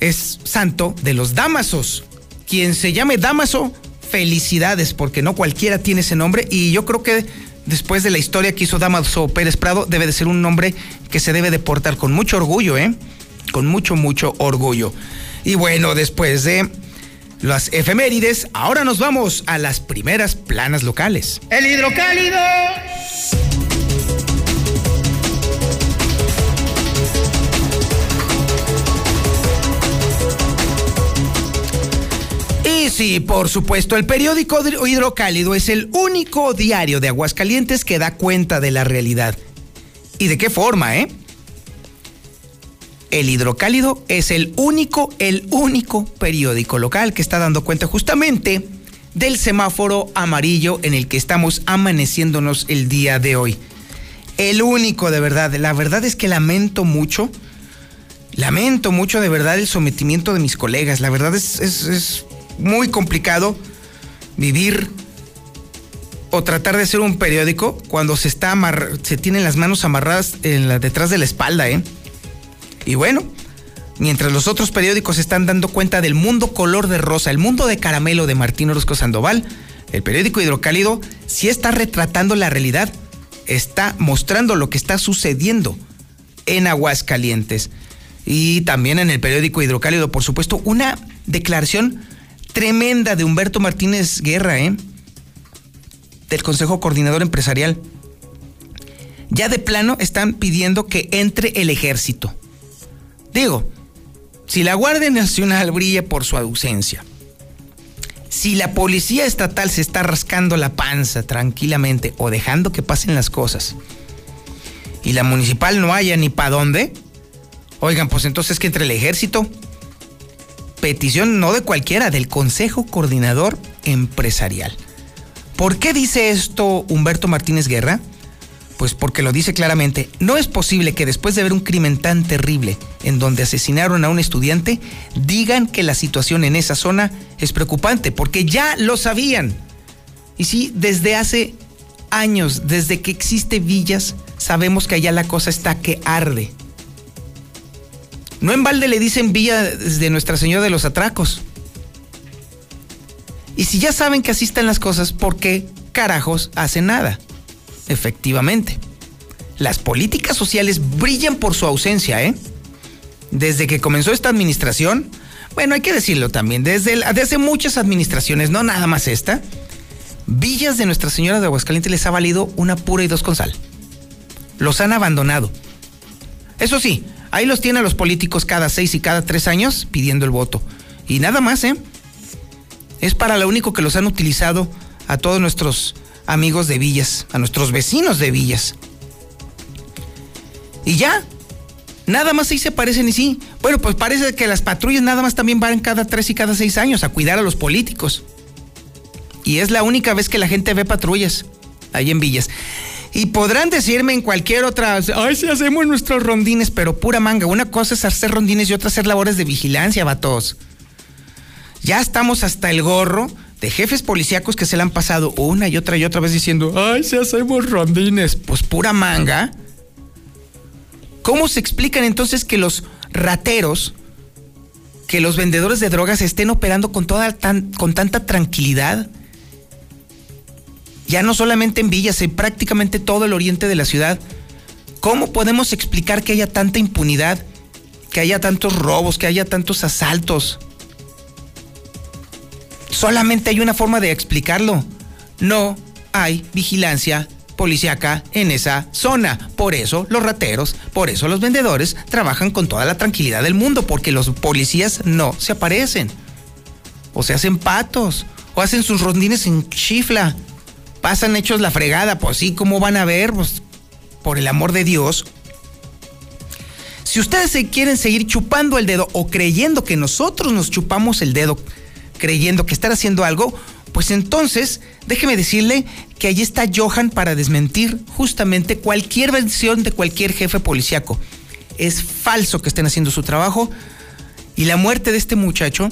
[SPEAKER 1] es santo de los Damasos. Quien se llame Damaso, felicidades, porque no cualquiera tiene ese nombre, y yo creo que después de la historia que hizo Damaso Pérez Prado, debe de ser un nombre que se debe de portar con mucho orgullo, ¿eh? Con mucho, mucho orgullo. Y bueno, después de las efemérides, ahora nos vamos a las primeras planas locales.
[SPEAKER 22] El hidrocálido.
[SPEAKER 1] Sí, por supuesto, el periódico Hidro- Hidrocálido es el único diario de Aguascalientes que da cuenta de la realidad. ¿Y de qué forma, eh? El Hidrocálido es el único, el único periódico local que está dando cuenta justamente del semáforo amarillo en el que estamos amaneciéndonos el día de hoy. El único, de verdad. La verdad es que lamento mucho, lamento mucho de verdad el sometimiento de mis colegas. La verdad es- es muy complicado vivir o tratar de hacer un periódico cuando se está se tienen las manos amarradas en detrás de la espalda, ¿eh? Y bueno, mientras los otros periódicos están dando cuenta del mundo color de rosa, el mundo de caramelo de Martín Orozco Sandoval, el periódico Hidrocálido sí está retratando la realidad, está mostrando lo que está sucediendo en Aguascalientes. Y también en el periódico Hidrocálido, por supuesto, una declaración tremenda de Humberto Martínez Guerra, ¿eh? del Consejo Coordinador Empresarial. Ya de plano están pidiendo que entre el ejército. Digo, si la Guardia Nacional brilla por su ausencia, si la Policía Estatal se está rascando la panza tranquilamente o dejando que pasen las cosas, y la municipal no haya ni para dónde, oigan, pues entonces que entre el ejército. Petición no de cualquiera, del Consejo Coordinador Empresarial. ¿Por qué dice esto Humberto Martínez Guerra? Pues porque lo dice claramente, no es posible que después de ver un crimen tan terrible en donde asesinaron a un estudiante, digan que la situación en esa zona es preocupante, porque ya lo sabían. Y sí, desde hace años, desde que existe Villas, sabemos que allá la cosa está que arde. No en balde le dicen Villa de Nuestra Señora de los Atracos. Y si ya saben que así están las cosas, ¿por qué carajos hacen nada? Efectivamente. Las políticas sociales brillan por su ausencia, ¿eh? desde que comenzó esta administración, bueno, hay que decirlo también, desde, desde muchas administraciones, no nada más esta, villas de Nuestra Señora de Aguascalientes les ha valido una pura y dos con sal. Los han abandonado. Eso sí, ahí los tienen los políticos cada seis y cada tres años pidiendo el voto. Y nada más, ¿eh? Es para lo único que los han utilizado a todos nuestros amigos de villas, a nuestros vecinos de villas. Y ya, nada más ahí se parecen y sí. Bueno, pues parece que las patrullas nada más también van cada tres y cada seis años a cuidar a los políticos. Y es la única vez que la gente ve patrullas ahí en villas. Y podrán decirme en cualquier otra, ay, si hacemos nuestros rondines, pero pura manga. Una cosa es hacer rondines y otra hacer labores de vigilancia, vatos. Ya estamos hasta el gorro de jefes policíacos que se le han pasado una y otra y otra vez diciendo, ay, si hacemos rondines, pues pura manga. ¿Cómo se explican entonces que los rateros, que los vendedores de drogas estén operando con, toda con tanta tranquilidad? Ya no solamente en Villas, en prácticamente todo el oriente de la ciudad. ¿Cómo podemos explicar que haya tanta impunidad, que haya tantos robos, que haya tantos asaltos? Solamente hay una forma de explicarlo. No hay vigilancia policíaca en esa zona. Por eso los rateros, por eso los vendedores trabajan con toda la tranquilidad del mundo, porque los policías no se aparecen. O se hacen patos, o hacen sus rondines en chifla. Pasan hechos la fregada, pues sí, ¿cómo van a ver? Pues por el amor de Dios. Si ustedes se quieren seguir chupando el dedo o creyendo que nosotros nos chupamos el dedo, creyendo que están haciendo algo, pues entonces déjeme decirle que allí está Johan para desmentir justamente cualquier versión de cualquier jefe policíaco. Es falso que estén haciendo su trabajo y la muerte de este muchacho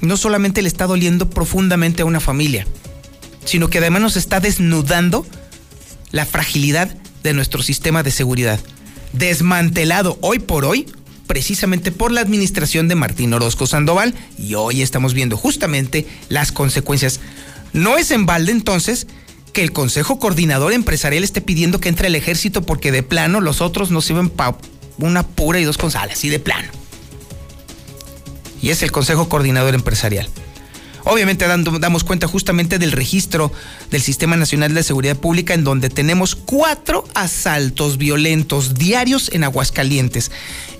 [SPEAKER 1] no solamente le está doliendo profundamente a una familia, sino que además nos está desnudando la fragilidad de nuestro sistema de seguridad, desmantelado hoy por hoy precisamente por la administración de Martín Orozco Sandoval y hoy estamos viendo justamente las consecuencias. No es en balde entonces que el Consejo Coordinador Empresarial esté pidiendo que entre el ejército porque de plano los otros no sirven para una pura y dos con sal, así de plano. Y es el Consejo Coordinador Empresarial. Obviamente dando, damos cuenta justamente del registro del Sistema Nacional de Seguridad Pública en donde tenemos cuatro asaltos violentos diarios en Aguascalientes.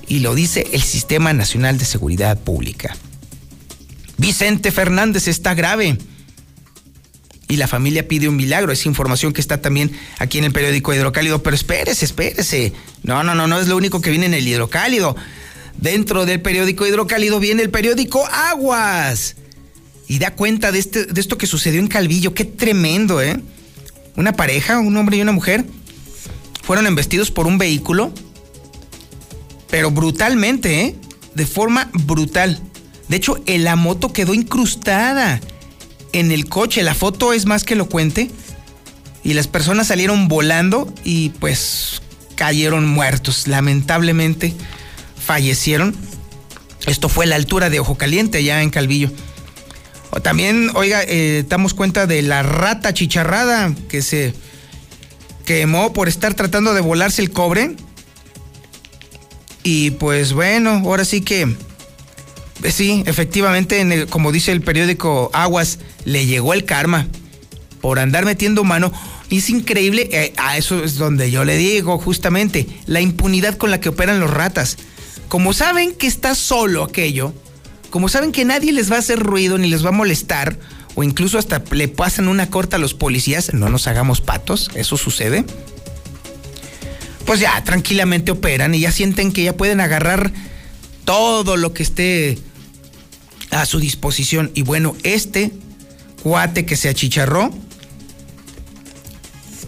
[SPEAKER 1] Y lo dice el Sistema Nacional de Seguridad Pública. Vicente Fernández está grave. Y la familia pide un milagro. Es información que está también aquí en el periódico Hidrocálido. Pero espérese, espérese. No, no, no, no es lo único que viene en el Hidrocálido. Dentro del periódico Hidrocálido viene el periódico Aguas y da cuenta de, este, de esto que sucedió en Calvillo. Qué tremendo, ¿eh? Una pareja, un hombre y una mujer, fueron embestidos por un vehículo, pero brutalmente, ¿eh? De forma brutal. De hecho, la moto quedó incrustada en el coche. La foto es más que elocuente. Y las personas salieron volando y pues cayeron muertos. Lamentablemente fallecieron. Esto fue la altura de Ojo Caliente, allá en Calvillo. También, oiga, eh, damos cuenta de la rata chicharrada que se quemó por estar tratando de volarse el cobre. Y pues bueno, ahora sí que, eh, sí, efectivamente, como dice el periódico Aguas, le llegó el karma por andar metiendo mano. Es increíble, eh, a eso es donde yo le digo justamente, la impunidad con la que operan los ratas. Como saben que está solo aquello, como saben que nadie les va a hacer ruido ni les va a molestar, o incluso hasta le pasan una corta a los policías, no nos hagamos patos, eso sucede. Pues ya tranquilamente operan y ya sienten que ya pueden agarrar todo lo que esté a su disposición. Y bueno, este cuate que se achicharró,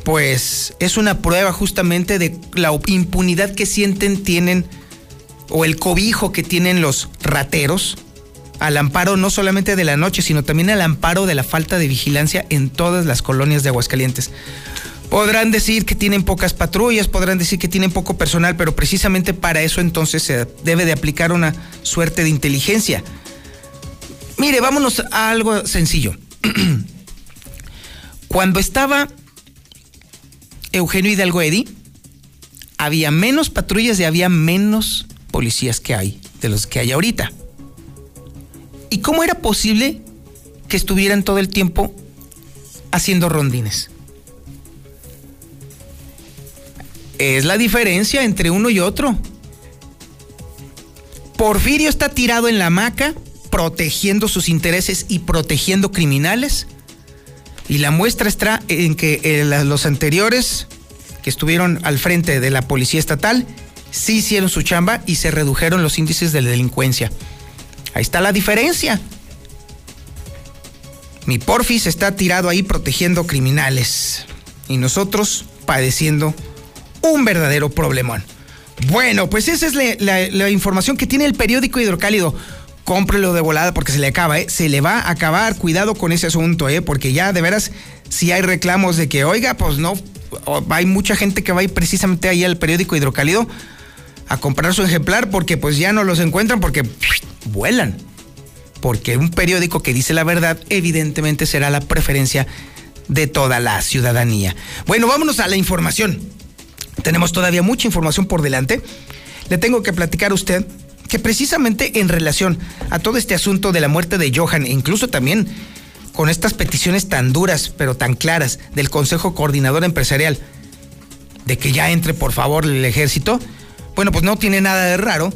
[SPEAKER 1] pues es una prueba justamente de la impunidad que sienten, tienen, o el cobijo que tienen los rateros al amparo no solamente de la noche, sino también al amparo de la falta de vigilancia en todas las colonias de Aguascalientes. Podrán decir que tienen pocas patrullas, podrán decir que tienen poco personal, pero precisamente para eso entonces se debe de aplicar una suerte de inteligencia. Mire, vámonos a algo sencillo. Cuando estaba Eugenio Hidalgo Eddy, había menos patrullas y había menos policías que hay de los que hay ahorita. ¿Y cómo era posible que estuvieran todo el tiempo haciendo rondines? Es la diferencia entre uno y otro. Porfirio está tirado en la hamaca, protegiendo sus intereses y protegiendo criminales. Y la muestra está en que eh, los anteriores que estuvieron al frente de la policía estatal sí hicieron su chamba y se redujeron los índices de delincuencia. Ahí está la diferencia. Mi Porfis está tirado ahí protegiendo criminales y nosotros padeciendo un verdadero problemón. Bueno, pues esa es la, información que tiene el periódico Hidrocálido. Cómprelo de volada porque se le acaba, ¿eh? Se le va a acabar. Cuidado con ese asunto, ¿eh? Porque ya de veras, si hay reclamos de que, oiga, pues no, hay mucha gente que va precisamente ahí al periódico Hidrocálido a comprar su ejemplar porque pues ya no los encuentran porque vuelan. Porque un periódico que dice la verdad evidentemente será la preferencia de toda la ciudadanía. Bueno, vámonos a la información. Tenemos todavía mucha información por delante. Le tengo que platicar a usted que precisamente en relación a todo este asunto de la muerte de Johan e incluso también con estas peticiones tan duras pero tan claras del Consejo Coordinador Empresarial de que ya entre por favor el ejército, bueno, pues no tiene nada de raro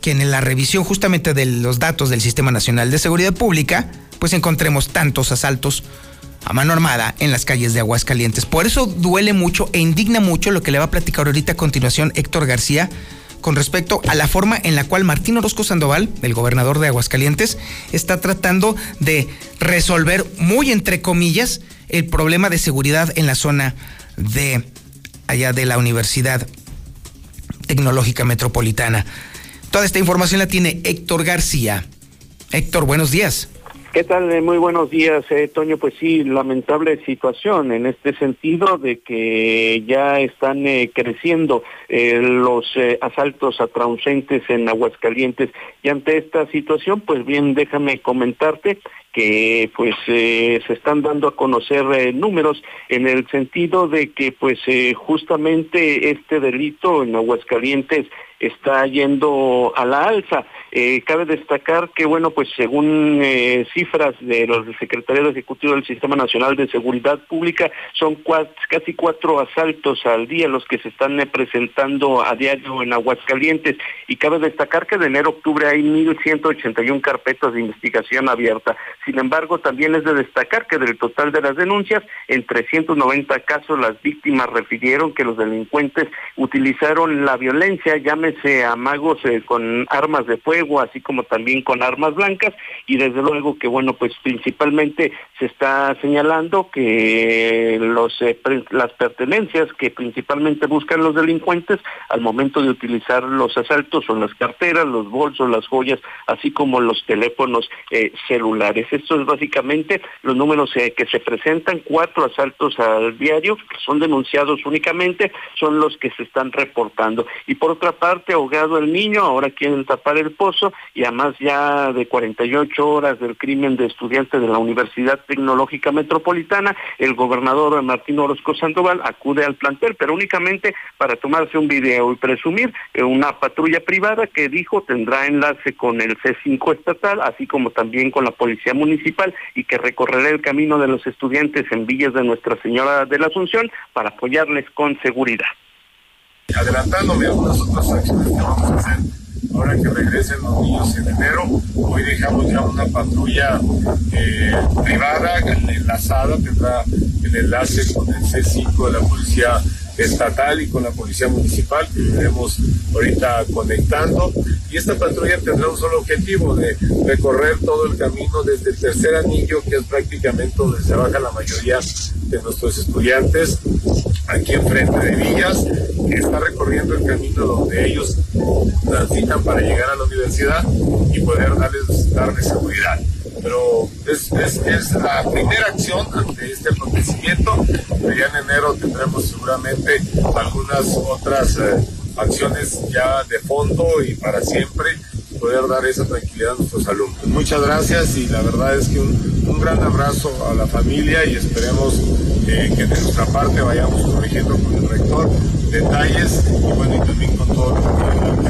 [SPEAKER 1] que en la revisión justamente de los datos del Sistema Nacional de Seguridad Pública, pues encontremos tantos asaltos a mano armada en las calles de Aguascalientes. Por eso duele mucho e indigna mucho lo que le va a platicar ahorita a continuación Héctor García con respecto a la forma en la cual Martín Orozco Sandoval, el gobernador de Aguascalientes, está tratando de resolver, muy entre comillas, el problema de seguridad en la zona de allá de la Universidad Tecnológica Metropolitana. Toda esta información la tiene Héctor García. Héctor, buenos días.
[SPEAKER 20] ¿Qué tal? Eh, muy buenos días, eh, Toño. Pues sí, lamentable situación en este sentido de que ya están eh, creciendo eh, los asaltos a transeúntes en Aguascalientes. Y ante esta situación, pues bien, déjame comentarte que pues se están dando a conocer números en el sentido de que pues justamente este delito en Aguascalientes está yendo a la alza. Eh, cabe destacar que, bueno, pues según eh, cifras de los secretarios ejecutivos del Sistema Nacional de Seguridad Pública, son casi cuatro asaltos al día los que se están eh, presentando a diario en Aguascalientes. Y cabe destacar que de enero a octubre hay 1.181 carpetas de investigación abierta. Sin embargo, también es de destacar que del total de las denuncias, en 390 casos las víctimas refirieron que los delincuentes utilizaron la violencia, llámese a magos con armas de fuego, así como también con armas blancas, y desde luego que, bueno, pues principalmente se está señalando que los eh, las pertenencias que principalmente buscan los delincuentes al momento de utilizar los asaltos son las carteras, los bolsos, las joyas, así como los teléfonos eh, celulares. Esto es básicamente los números eh, que se presentan, cuatro asaltos al diario, que son denunciados únicamente, son los que se están reportando. Y por otra parte, ahogado el niño, ahora quieren tapar el pozo, y además ya de 48 horas del crimen de estudiantes de la Universidad Tecnológica Metropolitana, el gobernador Martín Orozco Sandoval acude al plantel, pero únicamente para tomarse un video y presumir una patrulla privada que dijo tendrá enlace con el C5 estatal, así como también con la Policía Municipal y que recorrerá el camino de los estudiantes en Villas de Nuestra Señora de la Asunción para apoyarles con seguridad.
[SPEAKER 22] Adelantándome algunas otras acciones que vamos a hacer ahora que regresen los niños en enero. Hoy dejamos ya una patrulla eh, privada enlazada, tendrá el enlace con el C5 de la Policía Estatal y con la Policía Municipal, que iremos ahorita conectando. Y esta patrulla tendrá un solo objetivo, de recorrer todo el camino desde el tercer anillo, que es prácticamente donde se baja la mayoría de nuestros estudiantes, aquí enfrente de Villas, que está recorriendo el camino donde ellos transitan para llegar a la universidad y poder darles, darles seguridad. Pero es, es, la primera acción ante este acontecimiento. Ya en enero tendremos seguramente algunas otras eh, acciones ya de fondo y para siempre poder dar esa tranquilidad a nuestros alumnos. Muchas gracias y la verdad es que un, un gran abrazo a la familia y esperemos eh, que de nuestra parte vayamos corrigiendo con el rector detalles y bueno y también con todo lo que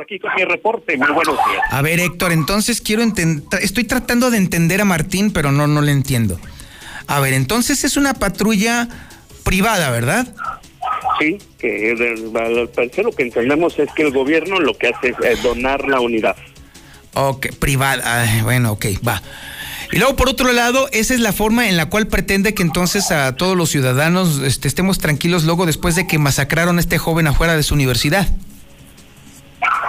[SPEAKER 23] aquí con mi reporte. Muy buenos días.
[SPEAKER 1] A ver, Héctor, entonces quiero entender, estoy tratando de entender a Martín, pero no, no le entiendo. A ver, entonces es una patrulla privada, ¿verdad?
[SPEAKER 23] Sí, que al parecer lo que entendemos es que el gobierno lo que hace es eh, donar la unidad.
[SPEAKER 1] Ok, privada, ah, bueno, ok, va. Y luego, por otro lado, esa es la forma en la cual pretende que entonces a todos los ciudadanos este, estemos tranquilos luego después de que masacraron a este joven afuera de su universidad.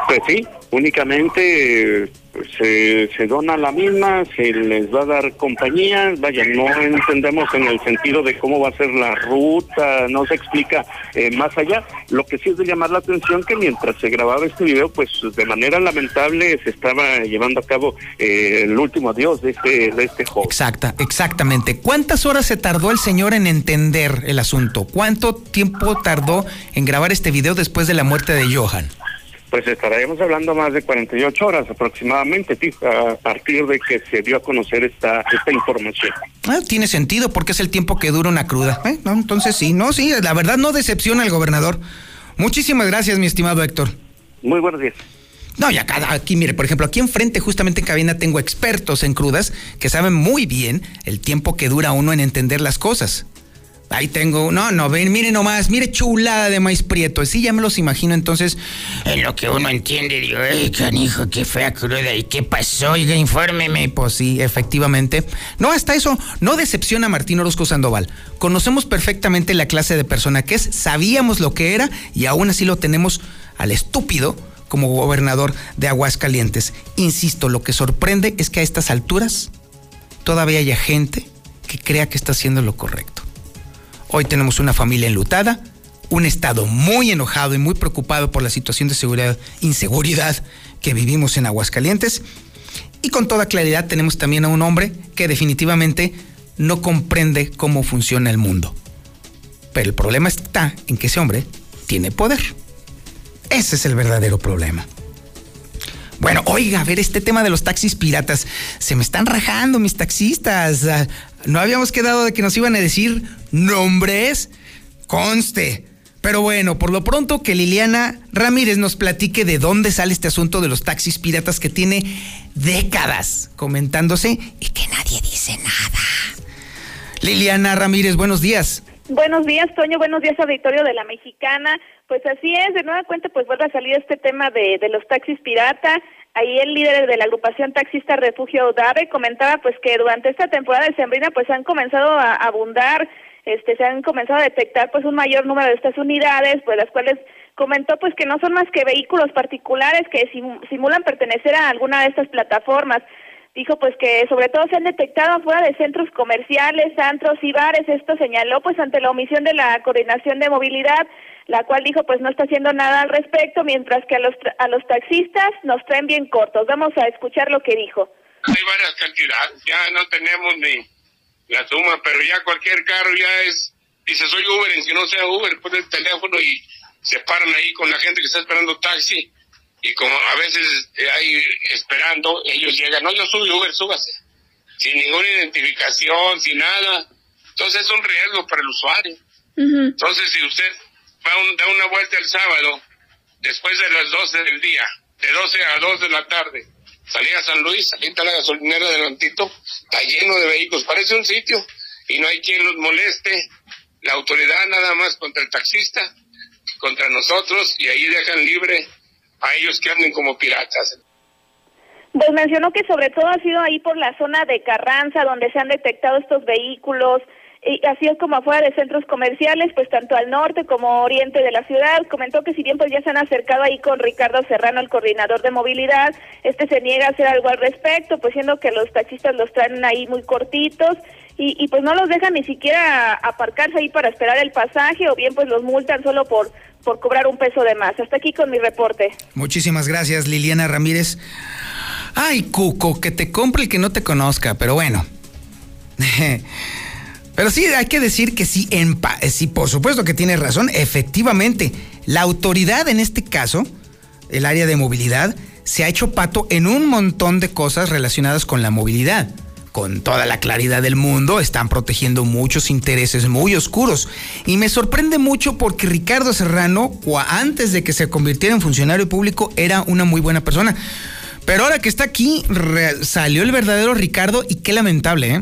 [SPEAKER 23] Pues sí, únicamente se, se dona la misma, se les va a dar compañía, vaya, no entendemos en el sentido de cómo va a ser la ruta, no se explica eh, más allá. Lo que sí es de llamar la atención que mientras se grababa este video, pues de manera lamentable se estaba llevando a cabo eh, el último adiós de este, de este joven.
[SPEAKER 1] Exacta, exactamente. ¿Cuántas horas se tardó el señor en entender el asunto? ¿Cuánto tiempo tardó en grabar este video después de la muerte de Johan?
[SPEAKER 23] Pues estaríamos hablando más de 48 horas aproximadamente, a partir de que se dio a conocer esta, esta información.
[SPEAKER 1] Ah, tiene sentido porque es el tiempo que dura una cruda. ¿eh? No, entonces sí, no, sí, la verdad no decepciona al gobernador. Muchísimas gracias, mi estimado Héctor.
[SPEAKER 23] Muy buenos días.
[SPEAKER 1] No, ya cada aquí, mire, por ejemplo, aquí enfrente, justamente en cabina, tengo expertos en crudas que saben muy bien el tiempo que dura uno en entender las cosas. Ahí tengo, no, no, ven, mire nomás, mire chulada de maíz prieto. Sí, ya me los imagino, entonces, en lo que uno entiende, digo, ¡ay, canijo, qué fea cruda! ¿Y qué pasó? Oiga, infórmeme. Pues sí, efectivamente. No, hasta eso, no decepciona a Martín Orozco Sandoval. Conocemos perfectamente la clase de persona que es, sabíamos lo que era y aún así lo tenemos al estúpido como gobernador de Aguascalientes. Insisto, lo que sorprende es que a estas alturas todavía haya gente que crea que está haciendo lo correcto. Hoy tenemos una familia enlutada, un estado muy enojado y muy preocupado por la situación de seguridad, inseguridad que vivimos en Aguascalientes. Y con toda claridad tenemos también a un hombre que definitivamente no comprende cómo funciona el mundo. Pero el problema está en que ese hombre tiene poder. Ese es el verdadero problema. Bueno, oiga, a ver, este tema de los taxis piratas, se me están rajando mis taxistas. No habíamos quedado de que nos iban a decir nombres. Conste. Pero bueno, por lo pronto que Liliana Ramírez nos platique de dónde sale este asunto de los taxis piratas que tiene décadas comentándose y que nadie dice nada. Liliana Ramírez, buenos días.
[SPEAKER 7] Buenos días, Toño. Buenos días, auditorio de la Mexicana. Pues así es, de nueva cuenta, pues vuelve a salir este tema de, de los taxis pirata. Ahí el líder de la agrupación taxista Refugio Dave comentaba pues que durante esta temporada de sembrina pues han comenzado a abundar, este, se han comenzado a detectar pues un mayor número de estas unidades, pues las cuales comentó pues que no son más que vehículos particulares que simulan pertenecer a alguna de estas plataformas. Dijo pues que sobre todo se han detectado fuera de centros comerciales, antros y bares. Esto señaló pues ante la omisión de la coordinación de movilidad, la cual dijo pues no está haciendo nada al respecto, mientras que a los a los taxistas nos traen bien cortos. Vamos a escuchar lo que dijo.
[SPEAKER 24] Hay varias cantidades, ya no tenemos ni la suma, pero ya cualquier carro ya es, dice soy Uber, y si no sea Uber, pone el teléfono y se paran ahí con la gente que está esperando taxi y como a veces hay esperando, ellos llegan, no, yo soy Uber, súbase, sin ninguna identificación, sin nada. Entonces es un riesgo para el usuario. Entonces si usted va a da una vuelta el sábado, después de las 12 del día, de 12 a 2 de la tarde, salía a San Luis, aquí está la gasolinera delantito, está lleno de vehículos, parece un sitio, y no hay quien los moleste, la autoridad nada más contra el taxista, contra nosotros, y ahí dejan libre a ellos que anden como piratas.
[SPEAKER 7] Pues mencionó que sobre todo ha sido ahí por la zona de Carranza, donde se han detectado estos vehículos, y así es como afuera de centros comerciales, pues tanto al norte como oriente de la ciudad. Comentó que si bien pues ya se han acercado ahí con Ricardo Serrano, el coordinador de movilidad, este se niega a hacer algo al respecto, pues siendo que los taxistas los traen ahí muy cortitos y, pues no los dejan ni siquiera aparcarse ahí para esperar el pasaje o bien pues los multan solo por por cobrar un peso de más. Hasta aquí con mi reporte.
[SPEAKER 1] Muchísimas gracias, Liliana Ramírez. Ay, Cuco, que te compre el que no te conozca, pero bueno. Pero sí, hay que decir que sí, en sí, por supuesto que tiene razón. Efectivamente, la autoridad en este caso, el área de movilidad, se ha hecho pato en un montón de cosas relacionadas con la movilidad. con toda la claridad del mundo, están protegiendo muchos intereses muy oscuros. Y me sorprende mucho porque Ricardo Serrano, antes de que se convirtiera en funcionario público, era una muy buena persona. Pero ahora que está aquí, salió el verdadero Ricardo y qué lamentable, ¿eh?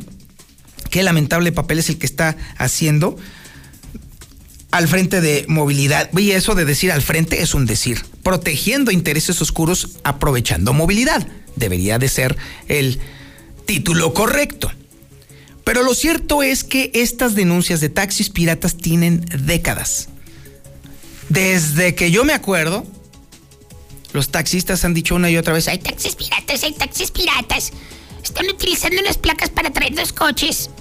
[SPEAKER 1] Qué lamentable papel es el que está haciendo al frente de movilidad. Y eso de decir al frente es un decir. Protegiendo intereses oscuros, aprovechando movilidad. Debería de ser el título correcto. Pero lo cierto es que estas denuncias de taxis piratas tienen décadas. Desde que yo me acuerdo, los taxistas han dicho una y otra vez,
[SPEAKER 25] hay taxis piratas, hay taxis piratas. Están utilizando las placas para traer los coches.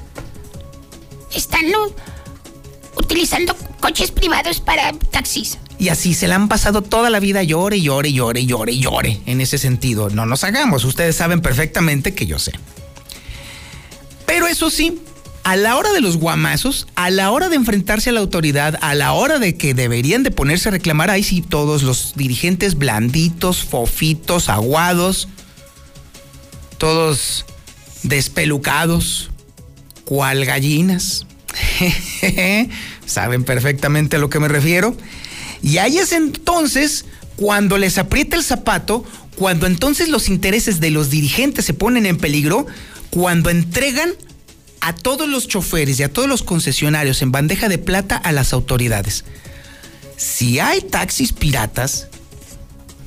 [SPEAKER 25] Están utilizando coches privados para taxis.
[SPEAKER 1] Y así se la han pasado toda la vida llore, llore, llore, llore, llore. En ese sentido, no nos hagamos. Ustedes saben perfectamente que yo sé. Pero eso sí, a la hora de los guamazos, a la hora de enfrentarse a la autoridad, a la hora de que deberían de ponerse a reclamar, ahí sí todos los dirigentes blanditos, fofitos, aguados, todos despelucados, cual gallinas. Saben perfectamente a lo que me refiero. Y ahí es entonces cuando les aprieta el zapato, cuando entonces los intereses de los dirigentes se ponen en peligro, cuando entregan a todos los choferes y a todos los concesionarios en bandeja de plata a las autoridades. Si hay taxis piratas,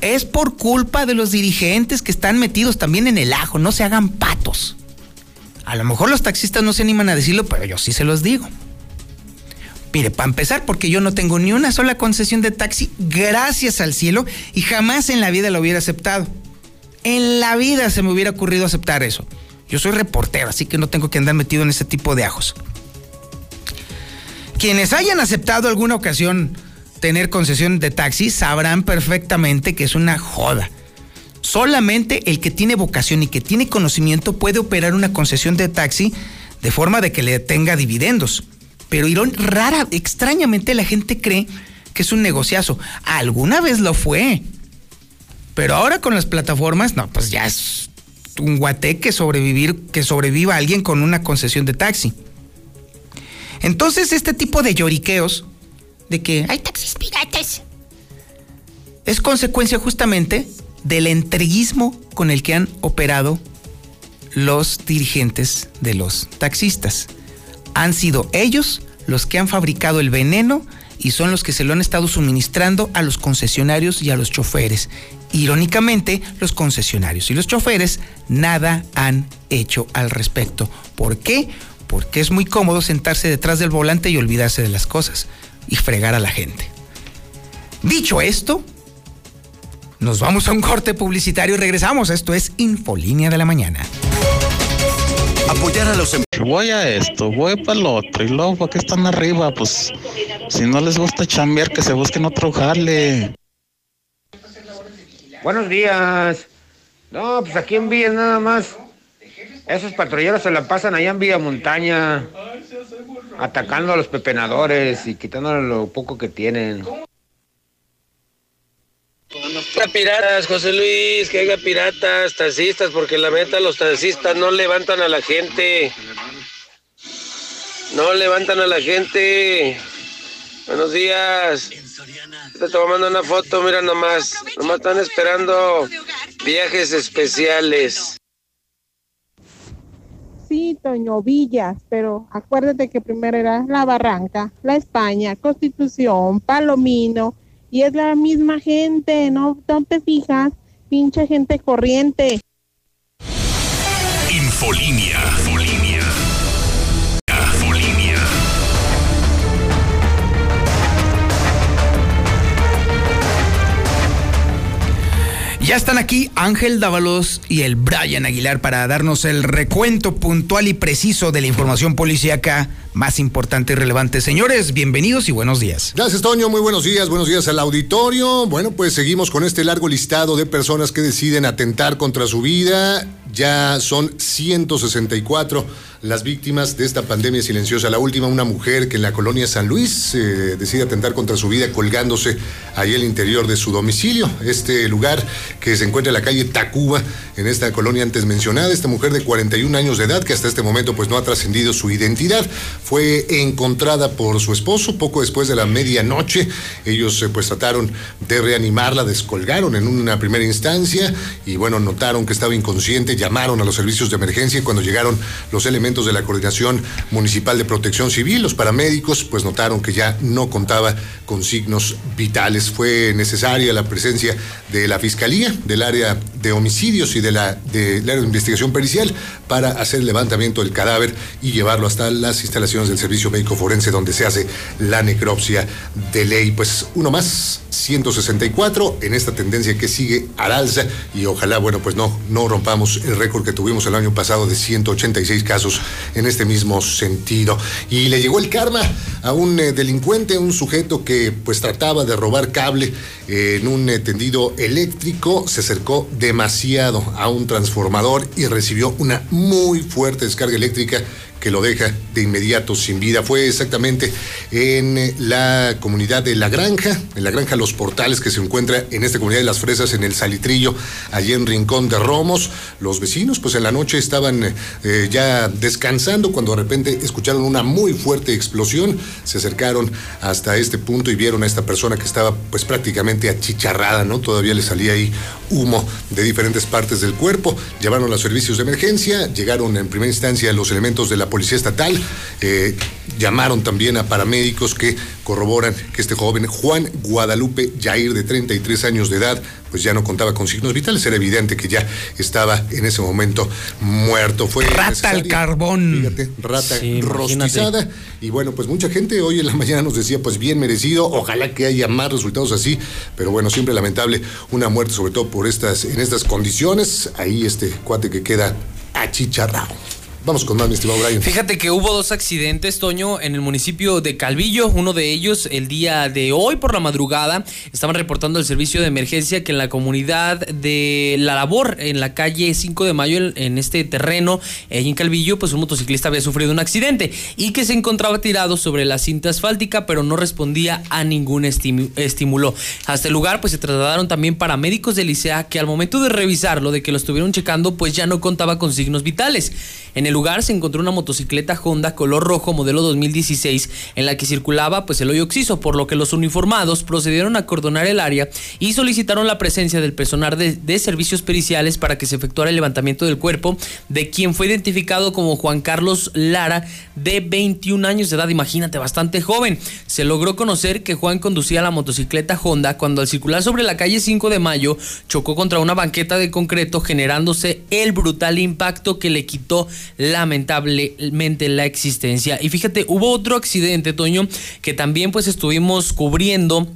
[SPEAKER 1] es por culpa de los dirigentes que están metidos también en el ajo, no se hagan patos. A lo mejor los taxistas no se animan a decirlo, pero yo sí se los digo. Mire, para empezar, porque yo no tengo ni una sola concesión de taxi, gracias al cielo, y jamás en la vida lo hubiera aceptado. En la vida se me hubiera ocurrido aceptar eso. Yo soy reportero, así que no tengo que andar metido en ese tipo de ajos. Quienes hayan aceptado alguna ocasión tener concesión de taxi sabrán perfectamente que es una joda. Solamente el que tiene vocación y que tiene conocimiento puede operar una concesión de taxi de forma de que le tenga dividendos. Pero irón, rara, extrañamente la gente cree que es un negociazo. Alguna vez lo fue. Pero ahora con las plataformas, no, pues ya es un guateque sobrevivir, que sobreviva alguien con una concesión de taxi. Entonces, este tipo de lloriqueos, de que
[SPEAKER 25] hay taxis piratas,
[SPEAKER 1] es consecuencia justamente del entreguismo con el que han operado los dirigentes de los taxistas han sido ellos los que han fabricado el veneno y son los que se lo han estado suministrando a los concesionarios y a los choferes. Irónicamente, los concesionarios y los choferes nada han hecho al respecto. ¿Por qué? Porque es muy cómodo sentarse detrás del volante y olvidarse de las cosas y fregar a la gente. Dicho esto, nos vamos a un corte publicitario y regresamos. Esto es Infolínea de la Mañana
[SPEAKER 17] apoyar a los em- Voy a esto, voy para el otro y luego para que están arriba, pues si no les gusta chambear que se busquen otro jale.
[SPEAKER 26] Buenos días. No, pues aquí en Villa nada más. Esos patrulleros se la pasan allá en Villa Montaña, atacando a los pepenadores y quitándole lo poco que tienen.
[SPEAKER 27] Piratas, José Luis, que haya piratas, taxistas, porque la meta los taxistas no levantan a la gente. No levantan a la gente. Buenos días. Te tomando una foto, mira nomás. Nomás están esperando viajes especiales.
[SPEAKER 28] Sí, Toño Villas, pero acuérdate que primero era la Barranca, la España, Constitución, Palomino y es la misma gente, no, te fijas, pinche gente corriente.
[SPEAKER 1] Ya están aquí Ángel Dávalos y el Brian Aguilar para darnos el recuento puntual y preciso de la información policíaca más importante y relevante. Señores, bienvenidos y buenos días.
[SPEAKER 2] Gracias, Toño. Muy buenos días. Buenos días al auditorio. Bueno, pues seguimos con este largo listado de personas que deciden atentar contra su vida Ya son 164 las víctimas de esta pandemia silenciosa. La última, una mujer que en la colonia San Luis eh, decide atentar contra su vida colgándose ahí al interior de su domicilio. Este lugar que se encuentra en la calle Tacuba, en esta colonia antes mencionada. Esta mujer de 41 años de edad, que hasta este momento pues no ha trascendido su identidad, fue encontrada por su esposo poco después de la medianoche. Ellos eh, pues trataron de reanimarla, descolgaron en una primera instancia y bueno, notaron que estaba inconsciente, llamaron a los servicios de emergencia y cuando llegaron los elementos de la Coordinación Municipal de Protección Civil, los paramédicos, pues notaron que ya no contaba con signos vitales. Fue necesaria la presencia de la Fiscalía, del área de homicidios y de la, del área de investigación pericial para hacer el levantamiento del cadáver y llevarlo hasta las instalaciones del Servicio Médico Forense donde se hace la necropsia de ley. Pues uno más, 164 en esta tendencia que sigue al alza y ojalá, bueno, pues no, no rompamos el récord que tuvimos el año pasado de 186 casos en este mismo sentido. Y le llegó el karma a un eh, delincuente, un sujeto que pues trataba de robar cable en un eh, tendido eléctrico, se acercó demasiado a un transformador y recibió una muy fuerte descarga eléctrica que lo deja de inmediato sin vida. Fue exactamente en eh, la comunidad de La Granja, en la Granja Los Portales, que se encuentra en esta comunidad de Las Fresas, en el Salitrillo, allí en Rincón de Romos. Los vecinos, pues en la noche estaban eh, ya descansando cuando de repente escucharon una muy fuerte explosión. Se acercaron hasta este punto y vieron a esta persona que estaba pues prácticamente achicharrada, ¿no? Todavía le salía ahí humo de diferentes partes del cuerpo. Llevaron los servicios de emergencia, llegaron en primera instancia los elementos de la Policía Estatal, eh, llamaron también a paramédicos que corroboran que este joven Juan Guadalupe Jair, de 33 años de edad, pues ya no contaba con signos vitales, era evidente que ya estaba en ese momento muerto. Fue
[SPEAKER 1] rata al carbón.
[SPEAKER 2] Fíjate, rata rostizada. Y bueno, pues mucha gente hoy en la mañana nos decía, pues bien merecido, ojalá que haya más resultados así, pero bueno, siempre lamentable una muerte, sobre todo por estas, en estas condiciones. Ahí este cuate que queda achicharrado. Vamos con más, mi estimado Brian.
[SPEAKER 29] Fíjate que hubo dos accidentes, Toño, en el municipio de Calvillo. Uno de ellos el día de hoy por la madrugada. Estaban reportando el servicio de emergencia que en la comunidad de La Labor, en la calle 5 de Mayo, en este terreno, en Calvillo, pues un motociclista había sufrido un accidente y que se encontraba tirado sobre la cinta asfáltica, pero no respondía a ningún estímulo. Hasta el lugar, pues se trasladaron también paramédicos de Licea que al momento de revisarlo, de que lo estuvieron checando, pues ya no contaba con signos vitales. En lugar se encontró una motocicleta Honda color rojo modelo 2016 en la que circulaba pues el hoyo oxiso, por lo que los uniformados procedieron a acordonar el área y solicitaron la presencia del personal de, de servicios periciales para que se efectuara el levantamiento del cuerpo de quien fue identificado como Juan Carlos Lara de 21 años de edad, imagínate, bastante joven. Se logró conocer que Juan conducía la motocicleta Honda cuando al circular sobre la calle 5 de Mayo chocó contra una banqueta de concreto generándose el brutal impacto que le quitó lamentablemente la existencia. Y fíjate, hubo otro accidente, Toño, que también pues estuvimos cubriendo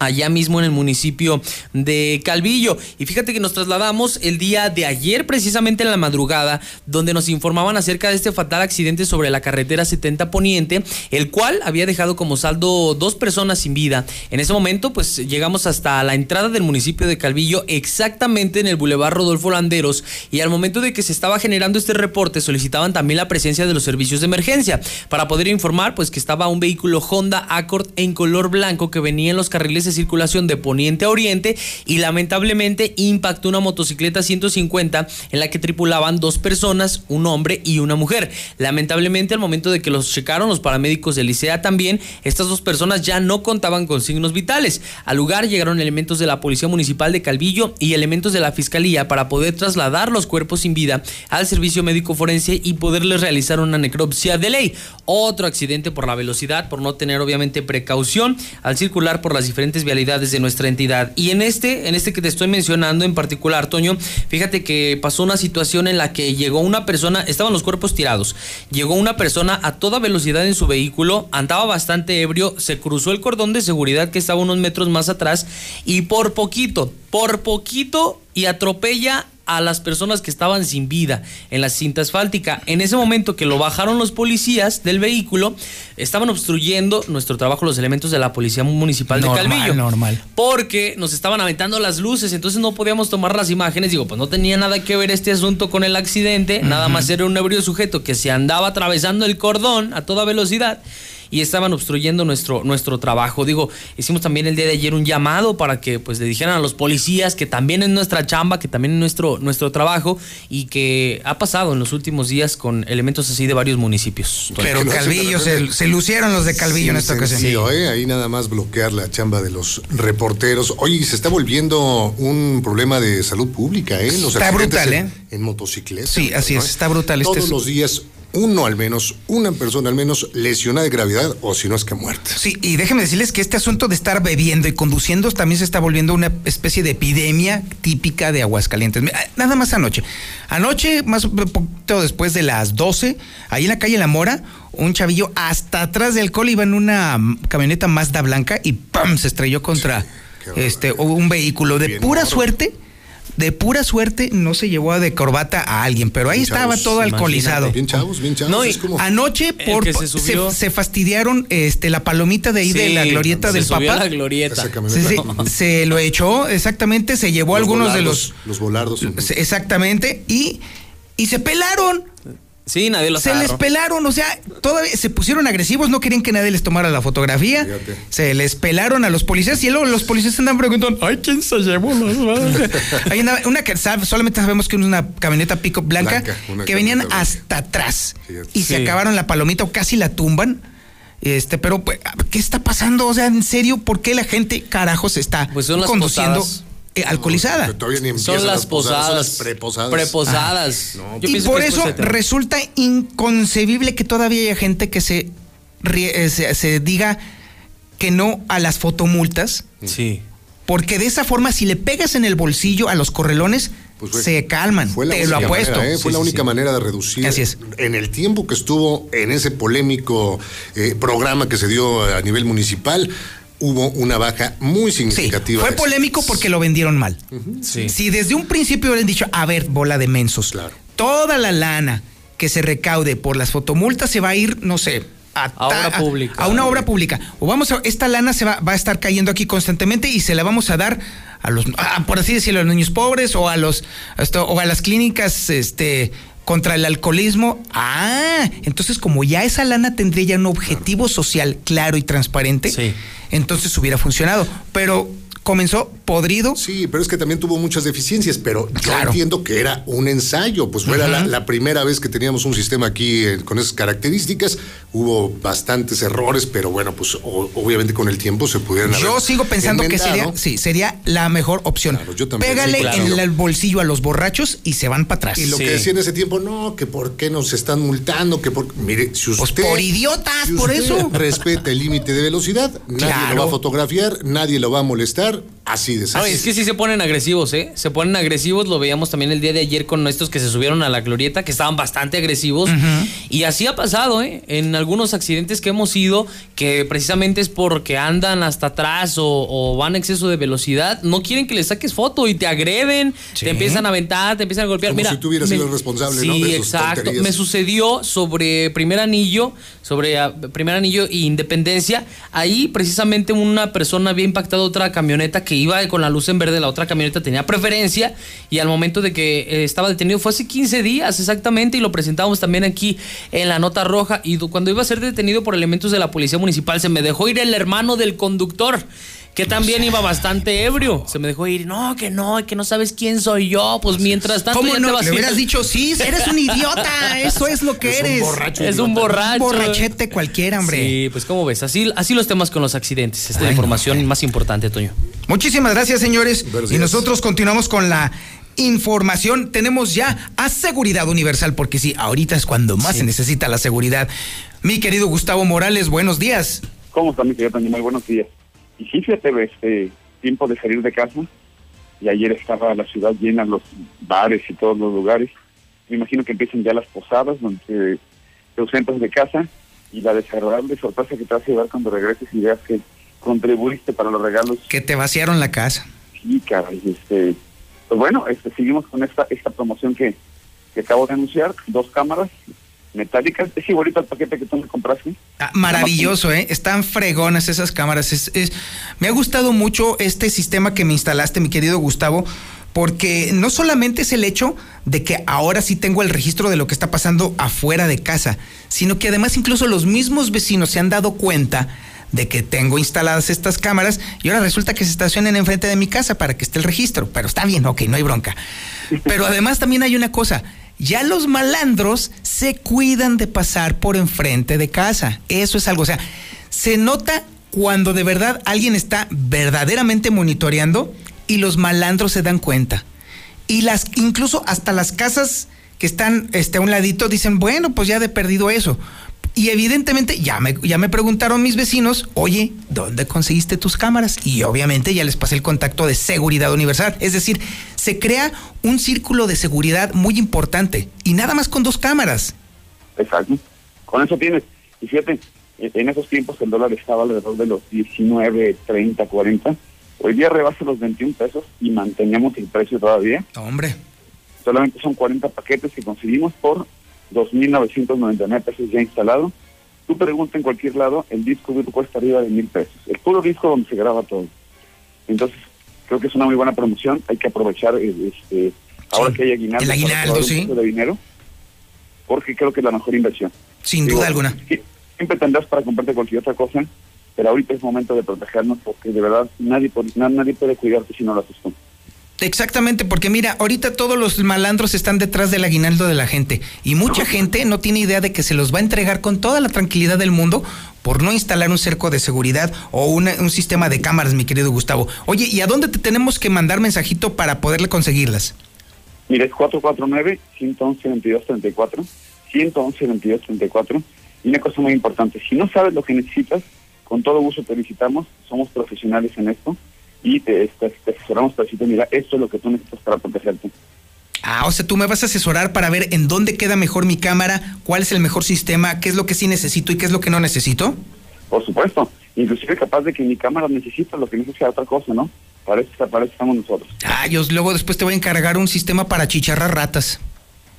[SPEAKER 29] allá mismo en el municipio de Calvillo. Y fíjate que nos trasladamos el día de ayer, precisamente en la madrugada, donde nos informaban acerca de este fatal accidente sobre la carretera 70 Poniente, el cual había dejado como saldo dos personas sin vida. En ese momento, pues llegamos hasta la entrada del municipio de Calvillo, exactamente en el Boulevard Rodolfo Landeros, y al momento de que se estaba generando este reporte, solicitaban también la presencia de los servicios de emergencia para poder informar, pues que estaba un vehículo Honda Accord en color blanco que venía en los carriles circulación de poniente a oriente y lamentablemente impactó una motocicleta 150 en la que tripulaban dos personas, un hombre y una mujer. Lamentablemente al momento de que los checaron los paramédicos del Licea también, estas dos personas ya no contaban con signos vitales. Al lugar llegaron elementos de la Policía Municipal de Calvillo y elementos de la Fiscalía para poder trasladar los cuerpos sin vida al servicio médico forense y poderles realizar una necropsia de ley. Otro accidente por la velocidad, por no tener obviamente precaución al circular por las diferentes vialidades de nuestra entidad. Y en este, en este que te estoy mencionando en particular, Toño, fíjate que pasó una situación en la que llegó una persona, estaban los cuerpos tirados, llegó una persona a toda velocidad en su vehículo, andaba bastante ebrio, se cruzó el cordón de seguridad que estaba unos metros más atrás y por poquito, por poquito y atropella a las personas que estaban sin vida en la cinta asfáltica. En ese momento que lo bajaron los policías del vehículo, estaban obstruyendo nuestro trabajo los elementos de la Policía Municipal
[SPEAKER 1] Normal,
[SPEAKER 29] de Calvillo.
[SPEAKER 1] normal.
[SPEAKER 29] Porque nos estaban aventando las luces, entonces no podíamos tomar las imágenes. Digo, pues no tenía nada que ver este asunto con el accidente, nada más era un ebrio sujeto que se andaba atravesando el cordón a toda velocidad y estaban obstruyendo nuestro, nuestro trabajo. Digo, hicimos también el día de ayer un llamado para que pues le dijeran a los policías que también es nuestra chamba, que también es nuestro, nuestro trabajo y que ha pasado en los últimos días con elementos así de varios municipios.
[SPEAKER 1] Pero Calvillo, se, se lucieron los de Calvillo en esta ocasión.
[SPEAKER 2] sencillo, ¿eh? Ahí nada más bloquear la chamba de los reporteros. Oye, se está volviendo un problema de salud pública, ¿eh? Los
[SPEAKER 1] Está brutal,
[SPEAKER 2] en,
[SPEAKER 1] ¿eh?
[SPEAKER 2] En motocicletas.
[SPEAKER 1] Sí, así
[SPEAKER 2] ¿no?
[SPEAKER 1] es, está brutal. Este
[SPEAKER 2] Todos
[SPEAKER 1] es-
[SPEAKER 2] los días, uno al menos, una persona al menos lesionada de gravedad o si no es que muerta.
[SPEAKER 1] Sí, y déjenme decirles que este asunto de estar bebiendo y conduciendo también se está volviendo una especie de epidemia típica de Aguascalientes. Mira, Nada más anoche. Anoche, más un poquito después de las 12, ahí en la calle La Mora, un chavillo hasta atrás del alcohol iba en una camioneta Mazda blanca y ¡pam! se estrelló contra este un vehículo. De pura suerte, de pura suerte no se llevó de corbata a alguien, pero ahí
[SPEAKER 2] Bien
[SPEAKER 1] estaba
[SPEAKER 2] chavos,
[SPEAKER 1] todo alcoholizado.
[SPEAKER 2] Bien chavos, bien chavos.
[SPEAKER 1] No, y
[SPEAKER 2] es como-
[SPEAKER 1] anoche por,
[SPEAKER 29] se
[SPEAKER 1] se,
[SPEAKER 29] subió.
[SPEAKER 1] se fastidiaron este, la palomita de ahí de la glorieta
[SPEAKER 29] se
[SPEAKER 1] del papá.
[SPEAKER 29] la glorieta.
[SPEAKER 2] Camioneta.
[SPEAKER 1] se lo echó, exactamente, se llevó
[SPEAKER 2] Los
[SPEAKER 1] algunos de
[SPEAKER 2] volardos,
[SPEAKER 1] los...
[SPEAKER 2] Los volardos.
[SPEAKER 1] se- Exactamente, y, y se pelaron.
[SPEAKER 29] Sí, nadie los
[SPEAKER 1] Se les pelaron, o sea, todavía se pusieron agresivos, no querían que nadie les tomara la fotografía.
[SPEAKER 2] Fíjate.
[SPEAKER 1] Se les pelaron a los policías y luego los policías andan preguntando, ay, ¿quién se llevó las andaba una que sab- solamente sabemos que es una camioneta pico blanca,
[SPEAKER 2] Blanca, una
[SPEAKER 1] que venían
[SPEAKER 2] blanca.
[SPEAKER 1] hasta atrás
[SPEAKER 2] Fíjate.
[SPEAKER 1] y se acabaron la palomita o casi la tumban. Este, pero pues, ¿qué está pasando? O sea, en serio, ¿por qué la gente carajos está
[SPEAKER 29] Pues son las
[SPEAKER 1] conduciendo
[SPEAKER 29] posadas.
[SPEAKER 1] Eh, alcoholizada?
[SPEAKER 2] Que todavía ni
[SPEAKER 29] Son las posadas.
[SPEAKER 2] son las preposadas.
[SPEAKER 29] Preposadas.
[SPEAKER 2] Ah,
[SPEAKER 1] y por eso resulta inconcebible que todavía haya gente que se, rie- eh, se, se diga que no a las fotomultas,
[SPEAKER 29] Sí.
[SPEAKER 1] porque de esa forma si le pegas en el bolsillo a los correlones,
[SPEAKER 2] Pues fue-
[SPEAKER 1] se calman.
[SPEAKER 2] Fue la
[SPEAKER 1] Te lo
[SPEAKER 2] única
[SPEAKER 1] apuesto.
[SPEAKER 2] manera, ¿eh? Fue
[SPEAKER 1] Sí,
[SPEAKER 2] la
[SPEAKER 1] sí,
[SPEAKER 2] única
[SPEAKER 1] sí.
[SPEAKER 2] manera de reducir.
[SPEAKER 1] Así es.
[SPEAKER 2] En el tiempo que estuvo en ese polémico eh, programa que se dio a nivel municipal, hubo una baja muy
[SPEAKER 1] Sí,
[SPEAKER 2] significativa.
[SPEAKER 1] fue polémico porque lo vendieron mal.
[SPEAKER 29] Sí.
[SPEAKER 1] Si desde un principio hubieran dicho, a ver, bola de mensos,
[SPEAKER 2] Claro.
[SPEAKER 1] toda la lana que se recaude por las fotomultas se va a ir, no sé, a,
[SPEAKER 29] A obra pública.
[SPEAKER 1] A una obra pública. O vamos a, esta lana se va, va a estar cayendo aquí constantemente y se la vamos a dar a los, a- por así decirlo, a los niños pobres o a los, esto, o a las clínicas, este contra el alcoholismo. Ah, entonces como ya esa lana tendría ya un objetivo social claro y transparente,
[SPEAKER 29] Sí.
[SPEAKER 1] entonces hubiera funcionado. Pero comenzó podrido.
[SPEAKER 2] Sí, pero es que también tuvo muchas deficiencias, pero yo
[SPEAKER 1] Claro.
[SPEAKER 2] entiendo que era un ensayo, pues fuera la, la primera vez que teníamos un sistema aquí eh, con esas características, hubo bastantes errores, pero bueno, pues o- obviamente con el tiempo se pudieran
[SPEAKER 1] Yo
[SPEAKER 2] haber
[SPEAKER 1] sigo pensando que sería, sí, sería la mejor opción.
[SPEAKER 2] Claro, yo también.
[SPEAKER 1] Pégale
[SPEAKER 2] Sí, claro.
[SPEAKER 1] en el bolsillo a los borrachos y se van para atrás.
[SPEAKER 2] Y lo
[SPEAKER 29] Sí.
[SPEAKER 2] que decía en ese tiempo, no, que por qué nos están multando, que por... Mire, si usted...
[SPEAKER 1] Pues por idiotas,
[SPEAKER 2] si
[SPEAKER 1] por eso.
[SPEAKER 2] respeta el límite de velocidad, nadie
[SPEAKER 1] Claro.
[SPEAKER 2] lo va a fotografiar, nadie lo va a molestar, así de sencillo.
[SPEAKER 29] es que sí se ponen agresivos, ¿eh? Se ponen agresivos, lo veíamos también el día de ayer con estos que se subieron a la glorieta, que estaban bastante agresivos. Y así ha pasado, ¿eh? En algunos accidentes que hemos ido, que precisamente es porque andan hasta atrás o, o van a exceso de velocidad, no quieren que les saques foto y te agreden,
[SPEAKER 1] Sí.
[SPEAKER 29] te empiezan a aventar, te empiezan a golpear.
[SPEAKER 2] Como
[SPEAKER 29] Mira,
[SPEAKER 2] si tú hubieras
[SPEAKER 29] me-
[SPEAKER 2] sido el responsable,
[SPEAKER 29] sí,
[SPEAKER 2] ¿no? de
[SPEAKER 29] exacto.
[SPEAKER 2] tonterías.
[SPEAKER 29] Me sucedió sobre primer anillo, sobre ah, primer anillo e independencia. Ahí precisamente una persona había impactado otra camioneta que iba con la luz en verde, la otra camioneta tenía preferencia y al momento de que eh, estaba detenido fue hace 15 días exactamente y lo presentamos también aquí en la nota roja y cuando iba a ser detenido por elementos de la policía municipal se me dejó ir el hermano del conductor. Que también iba bastante ebrio. Se me dejó ir. No, que no, que no sabes quién soy yo. Pues mientras tanto.
[SPEAKER 1] ¿Cómo
[SPEAKER 29] ya te
[SPEAKER 1] no?
[SPEAKER 29] vas
[SPEAKER 1] Le
[SPEAKER 29] a ir-
[SPEAKER 1] hubieras dicho, sí, eres un idiota. Eso es lo que
[SPEAKER 2] Es un
[SPEAKER 1] eres.
[SPEAKER 2] borracho
[SPEAKER 29] Es un borracho.
[SPEAKER 1] borrachete cualquiera, hombre.
[SPEAKER 29] Sí, pues como ves, así, así los temas con los accidentes. Esta es la información más importante, Toño.
[SPEAKER 1] Muchísimas gracias, señores. Y nosotros continuamos con la información. Tenemos ya a seguridad universal, porque sí, ahorita es cuando más se necesita la seguridad. Mi querido Gustavo Morales, buenos días.
[SPEAKER 30] ¿Cómo está mi querido Toño? Muy buenos días. Y sí, fíjate, este tiempo de salir de casa y ayer estaba la ciudad llena, los bares y todos los lugares. Me imagino que empiezan ya las posadas donde te, te ausentas de casa y la desagradable sorpresa que te vas a llevar cuando regreses y veas que contribuiste para los regalos.
[SPEAKER 1] Que te vaciaron la casa.
[SPEAKER 30] Sí, caray, este, pues bueno, este, seguimos con esta esta promoción que, que acabo de anunciar, dos cámaras metálicas, es igualito al paquete que tú me compraste.
[SPEAKER 1] Ah, maravilloso, ¿eh? Están fregonas esas cámaras. Es, es- me ha gustado mucho este sistema que me instalaste, mi querido Gustavo, porque no solamente es el hecho de que ahora sí tengo el registro de lo que está pasando afuera de casa, sino que además incluso los mismos vecinos se han dado cuenta de que tengo instaladas estas cámaras y ahora resulta que se estacionen enfrente de mi casa para que esté el registro. Pero está bien, ok, no hay bronca. Pero además también hay una cosa, ya los malandros se cuidan de pasar por enfrente de casa. Eso es algo, o sea, se nota cuando de verdad alguien está verdaderamente monitoreando y los malandros se dan cuenta. Y las, incluso hasta las casas que están este, a un ladito dicen, bueno, pues ya de perdido eso. Y evidentemente ya me, ya me preguntaron mis vecinos, oye, ¿dónde conseguiste tus cámaras? Y obviamente ya les pasé el contacto de seguridad universal. Es decir, se crea un círculo de seguridad muy importante. Y nada más con dos cámaras.
[SPEAKER 30] Exacto. Con eso tienes. Y fíjate, en en esos tiempos el dólar estaba alrededor de los 19, 30, 40. Hoy día rebasa los 21 pesos y mantenemos el precio todavía.
[SPEAKER 1] Hombre.
[SPEAKER 30] Solamente son 40 paquetes que conseguimos por 2.999 pesos ya instalado. Tú pregunta en cualquier lado, el disco duro cuesta arriba de mil pesos. El puro disco donde se graba todo. Entonces, creo que es una muy buena promoción. Hay que aprovechar eh, este, ahora que hay aguinaldo.
[SPEAKER 1] El aguinaldo, sí.
[SPEAKER 30] de dinero, porque creo que es la mejor inversión.
[SPEAKER 1] Sin
[SPEAKER 30] Digo,
[SPEAKER 1] duda alguna.
[SPEAKER 30] Siempre tendrás para comprarte cualquier otra cosa, pero ahorita es momento de protegernos porque de verdad nadie, nadie puede cuidarte si no lo haces tú.
[SPEAKER 1] Exactamente, porque mira, ahorita todos los malandros están detrás del aguinaldo de la gente y mucha gente no tiene idea de que se los va a entregar con toda la tranquilidad del mundo por no instalar un cerco de seguridad o una- un sistema de cámaras, mi querido Gustavo. Oye, ¿y a dónde te tenemos que mandar mensajito para poderle conseguirlas?
[SPEAKER 30] Mira, es 449-111-2234, 111-2234. Y una cosa muy importante, si no sabes lo que necesitas, con todo gusto te visitamos, somos profesionales en esto y te, te- te asesoramos para decirte, mira, esto es lo que tú necesitas para protegerte.
[SPEAKER 1] Ah, o sea, tú me vas a asesorar para ver en dónde queda mejor mi cámara, cuál es el mejor sistema, qué es lo que sí necesito y qué es lo que no necesito.
[SPEAKER 30] Por supuesto, inclusive capaz de que mi cámara necesita lo que necesita otra cosa, ¿no? Para eso, para eso estamos nosotros.
[SPEAKER 1] Ah, yo luego después te voy a encargar un sistema para chicharrar ratas.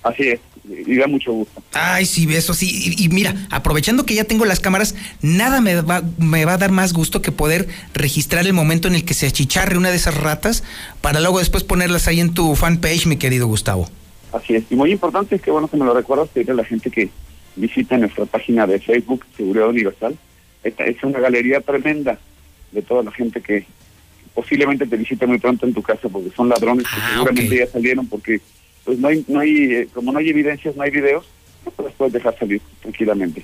[SPEAKER 30] Así es, y da mucho gusto.
[SPEAKER 1] Ay, sí, eso sí. Y, y mira, aprovechando que ya tengo las cámaras, nada me va, me va a dar más gusto que poder registrar el momento en el que se achicharre una de esas ratas para luego después ponerlas ahí en tu fanpage, mi querido Gustavo.
[SPEAKER 30] Así es. Y muy importante es que, bueno, que me lo recuerdas, pedirle a la gente que visite nuestra página de Facebook, Seguridad Universal. Esta es una galería tremenda de toda la gente que posiblemente te visite muy pronto en tu casa porque son ladrones que seguramente ya salieron porque pues no hay, no hay, eh, como no hay evidencias, no hay videos, las puedes dejar salir tranquilamente.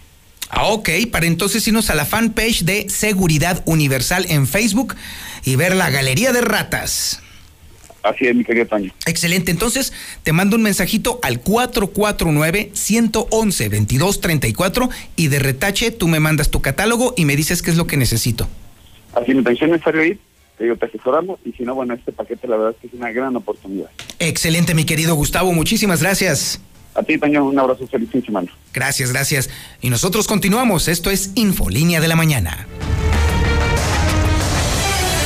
[SPEAKER 1] Ah, ok, para entonces irnos a la fanpage de Seguridad Universal en Facebook y ver la galería de ratas.
[SPEAKER 30] Así es, mi querido Toño.
[SPEAKER 1] Excelente, entonces te mando un mensajito al 449-111-2234 y de retache tú me mandas tu catálogo y me dices qué es lo que necesito.
[SPEAKER 30] Así mi intención es necesario ir, te digo, te asesoramos y si no, bueno, este paquete la verdad es que es una gran oportunidad.
[SPEAKER 1] Excelente, mi querido Gustavo, muchísimas gracias.
[SPEAKER 30] A ti, Toño, un abrazo, feliz fin de semana.
[SPEAKER 1] Gracias, gracias. Y nosotros continuamos, esto es Infolínea de la Mañana.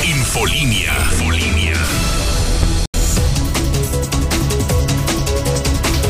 [SPEAKER 21] Infolínea. Infolínea.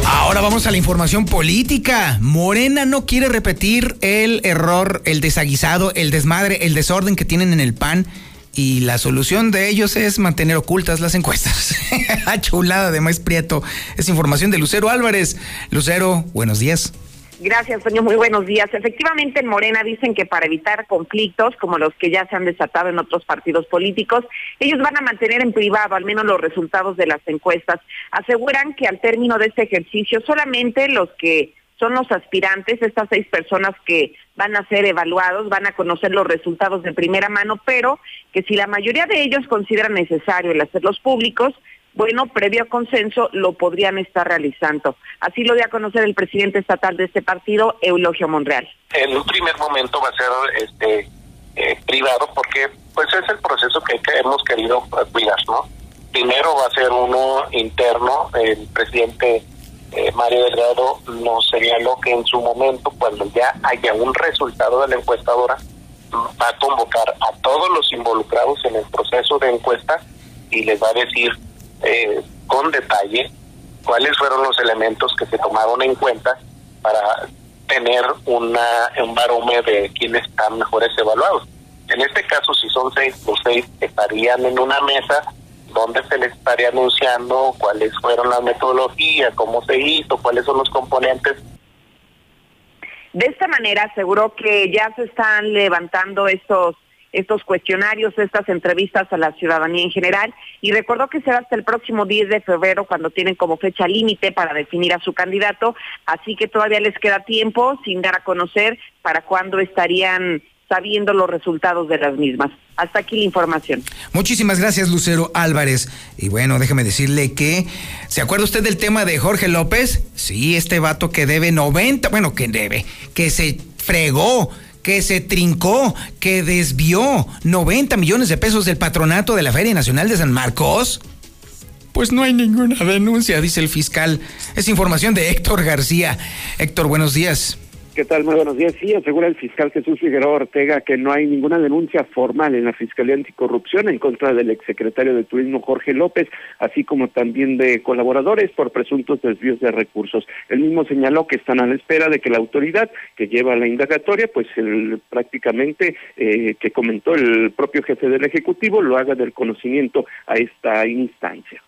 [SPEAKER 1] Ahora vamos a la información política. Morena no quiere repetir el error, el desaguisado, el desmadre, el desorden que tienen en el PAN. Y la solución de ellos es mantener ocultas las encuestas. Chulada de Maíz Prieto. Es información de Lucero Álvarez. Lucero, buenos días.
[SPEAKER 31] Gracias, Toño. Muy buenos días. Efectivamente, en Morena dicen que para evitar conflictos como los que ya se han desatado en otros partidos políticos, ellos van a mantener en privado al menos los resultados de las encuestas. Aseguran que al término de este ejercicio solamente los que son los aspirantes, estas seis personas que van a ser evaluados, van a conocer los resultados de primera mano, pero que si la mayoría de ellos consideran necesario el hacerlos públicos, bueno, previo consenso lo podrían estar realizando. Así lo dio a conocer el presidente estatal de este partido, Eulogio Monreal.
[SPEAKER 32] en un primer momento va a ser este eh, privado porque pues es el proceso que, hemos querido eh, cuidar no primero va a ser uno interno el presidente eh, Mario Delgado nos señaló que en su momento cuando ya haya un resultado de la encuestadora va a convocar a todos los involucrados en el proceso de encuesta y les va a decir eh, con detalle cuáles fueron los elementos que se tomaron en cuenta para tener una, un barómetro de quiénes están mejores evaluados. En este caso, si son seis, los seis estarían en una mesa donde se les estaría anunciando cuáles fueron las metodologías, cómo se hizo, cuáles son los componentes.
[SPEAKER 4] De esta manera aseguró que ya se están levantando estos estos cuestionarios, estas entrevistas a la ciudadanía en general y recordó que será hasta el próximo 10 de febrero cuando tienen como fecha límite para definir a su candidato, así que todavía les queda tiempo sin dar a conocer para cuándo estarían sabiendo los resultados de las mismas. Hasta aquí la información.
[SPEAKER 1] Muchísimas gracias, Lucero Álvarez. Y bueno, déjeme decirle que, ¿se acuerda usted del tema de Jorge López? Sí, este vato que debe 90, bueno, que debe, que se fregó que se trincó, que desvió 90 millones de pesos del patronato de la Feria Nacional de San Marcos? Pues no hay ninguna denuncia, dice el fiscal. Es información de Héctor García. Héctor, buenos días.
[SPEAKER 20] ¿Qué tal? Muy buenos días. Sí, asegura el fiscal Jesús Figueroa Ortega que no hay ninguna denuncia formal en la Fiscalía Anticorrupción en contra del exsecretario de Turismo Jorge López, así como también de colaboradores por presuntos desvíos de recursos. El mismo señaló que están a la espera de que la autoridad que lleva la indagatoria, pues el, prácticamente eh, que comentó el propio jefe del Ejecutivo, lo haga del conocimiento a esta instancia.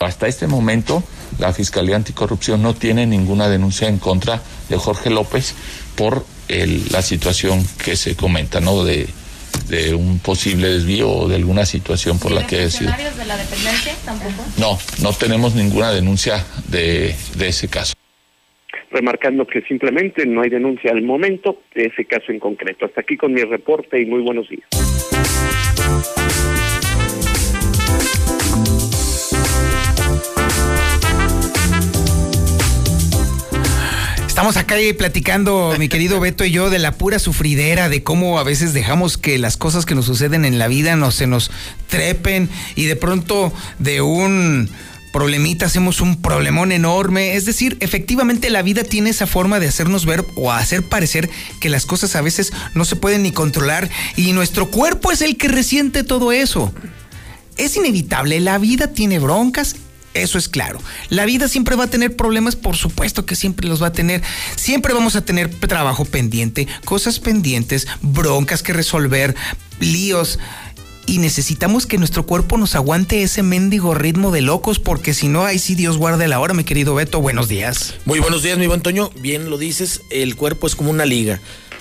[SPEAKER 33] Hasta este momento, la Fiscalía Anticorrupción no tiene ninguna denuncia en contra de Jorge López por la situación que se comenta, ¿no? De, un posible desvío o de alguna situación por la que ha sido.
[SPEAKER 34] de la dependencia tampoco?
[SPEAKER 33] No, no tenemos ninguna denuncia de, de ese caso.
[SPEAKER 20] Remarcando que simplemente no hay denuncia al momento de ese caso en concreto. Hasta aquí con mi reporte y muy buenos días.
[SPEAKER 1] Estamos acá platicando, mi querido Beto y yo, de la pura sufridera, de cómo a veces dejamos que las cosas que nos suceden en la vida no se nos trepen y de pronto de un problemita hacemos un problemón enorme. Es decir, efectivamente la vida tiene esa forma de hacernos ver o hacer parecer que las cosas a veces no se pueden ni controlar y nuestro cuerpo es el que resiente todo eso. Es inevitable, la vida tiene broncas eso es claro. La vida siempre va a tener problemas, por supuesto que siempre los va a tener. Siempre vamos a tener trabajo pendiente, cosas pendientes, broncas que resolver, líos. Y necesitamos que nuestro cuerpo nos aguante ese mendigo ritmo de locos, porque si no, ahí sí Dios guarde la hora, mi querido Beto. Buenos días.
[SPEAKER 35] Muy buenos días, mi buen Toño. Bien lo dices, el cuerpo es como una liga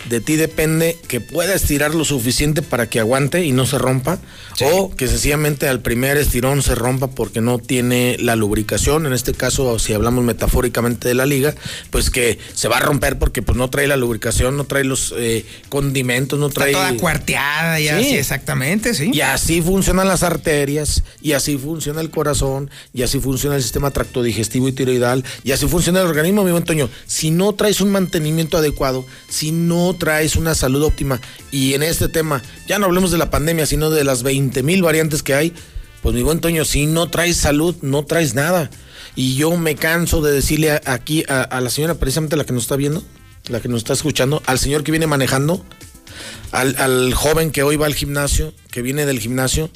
[SPEAKER 35] de ti depende que pueda estirar lo suficiente para que aguante y no se rompa, o que sencillamente al primer estirón se rompa porque no tiene la lubricación. En este caso, si hablamos metafóricamente de la liga, pues que se va a romper porque pues no trae la lubricación, no trae los eh, condimentos, no trae.
[SPEAKER 1] Está toda cuarteada, ya, sí. exactamente, sí.
[SPEAKER 35] Y así funcionan las arterias, y así funciona el corazón, y así funciona el sistema tractodigestivo y tiroidal, y así funciona el organismo, mi buen Toño. Si no traes un mantenimiento adecuado, si no traes una salud óptima y en este tema, ya no hablemos de la pandemia, sino de las 20 mil variantes que hay, pues mi buen Toño, si no traes salud, no traes nada. Y yo me canso de decirle aquí a, la señora, precisamente la que nos está viendo, la que nos está escuchando, al señor que viene manejando, al, al joven que hoy va al gimnasio, que viene del gimnasio,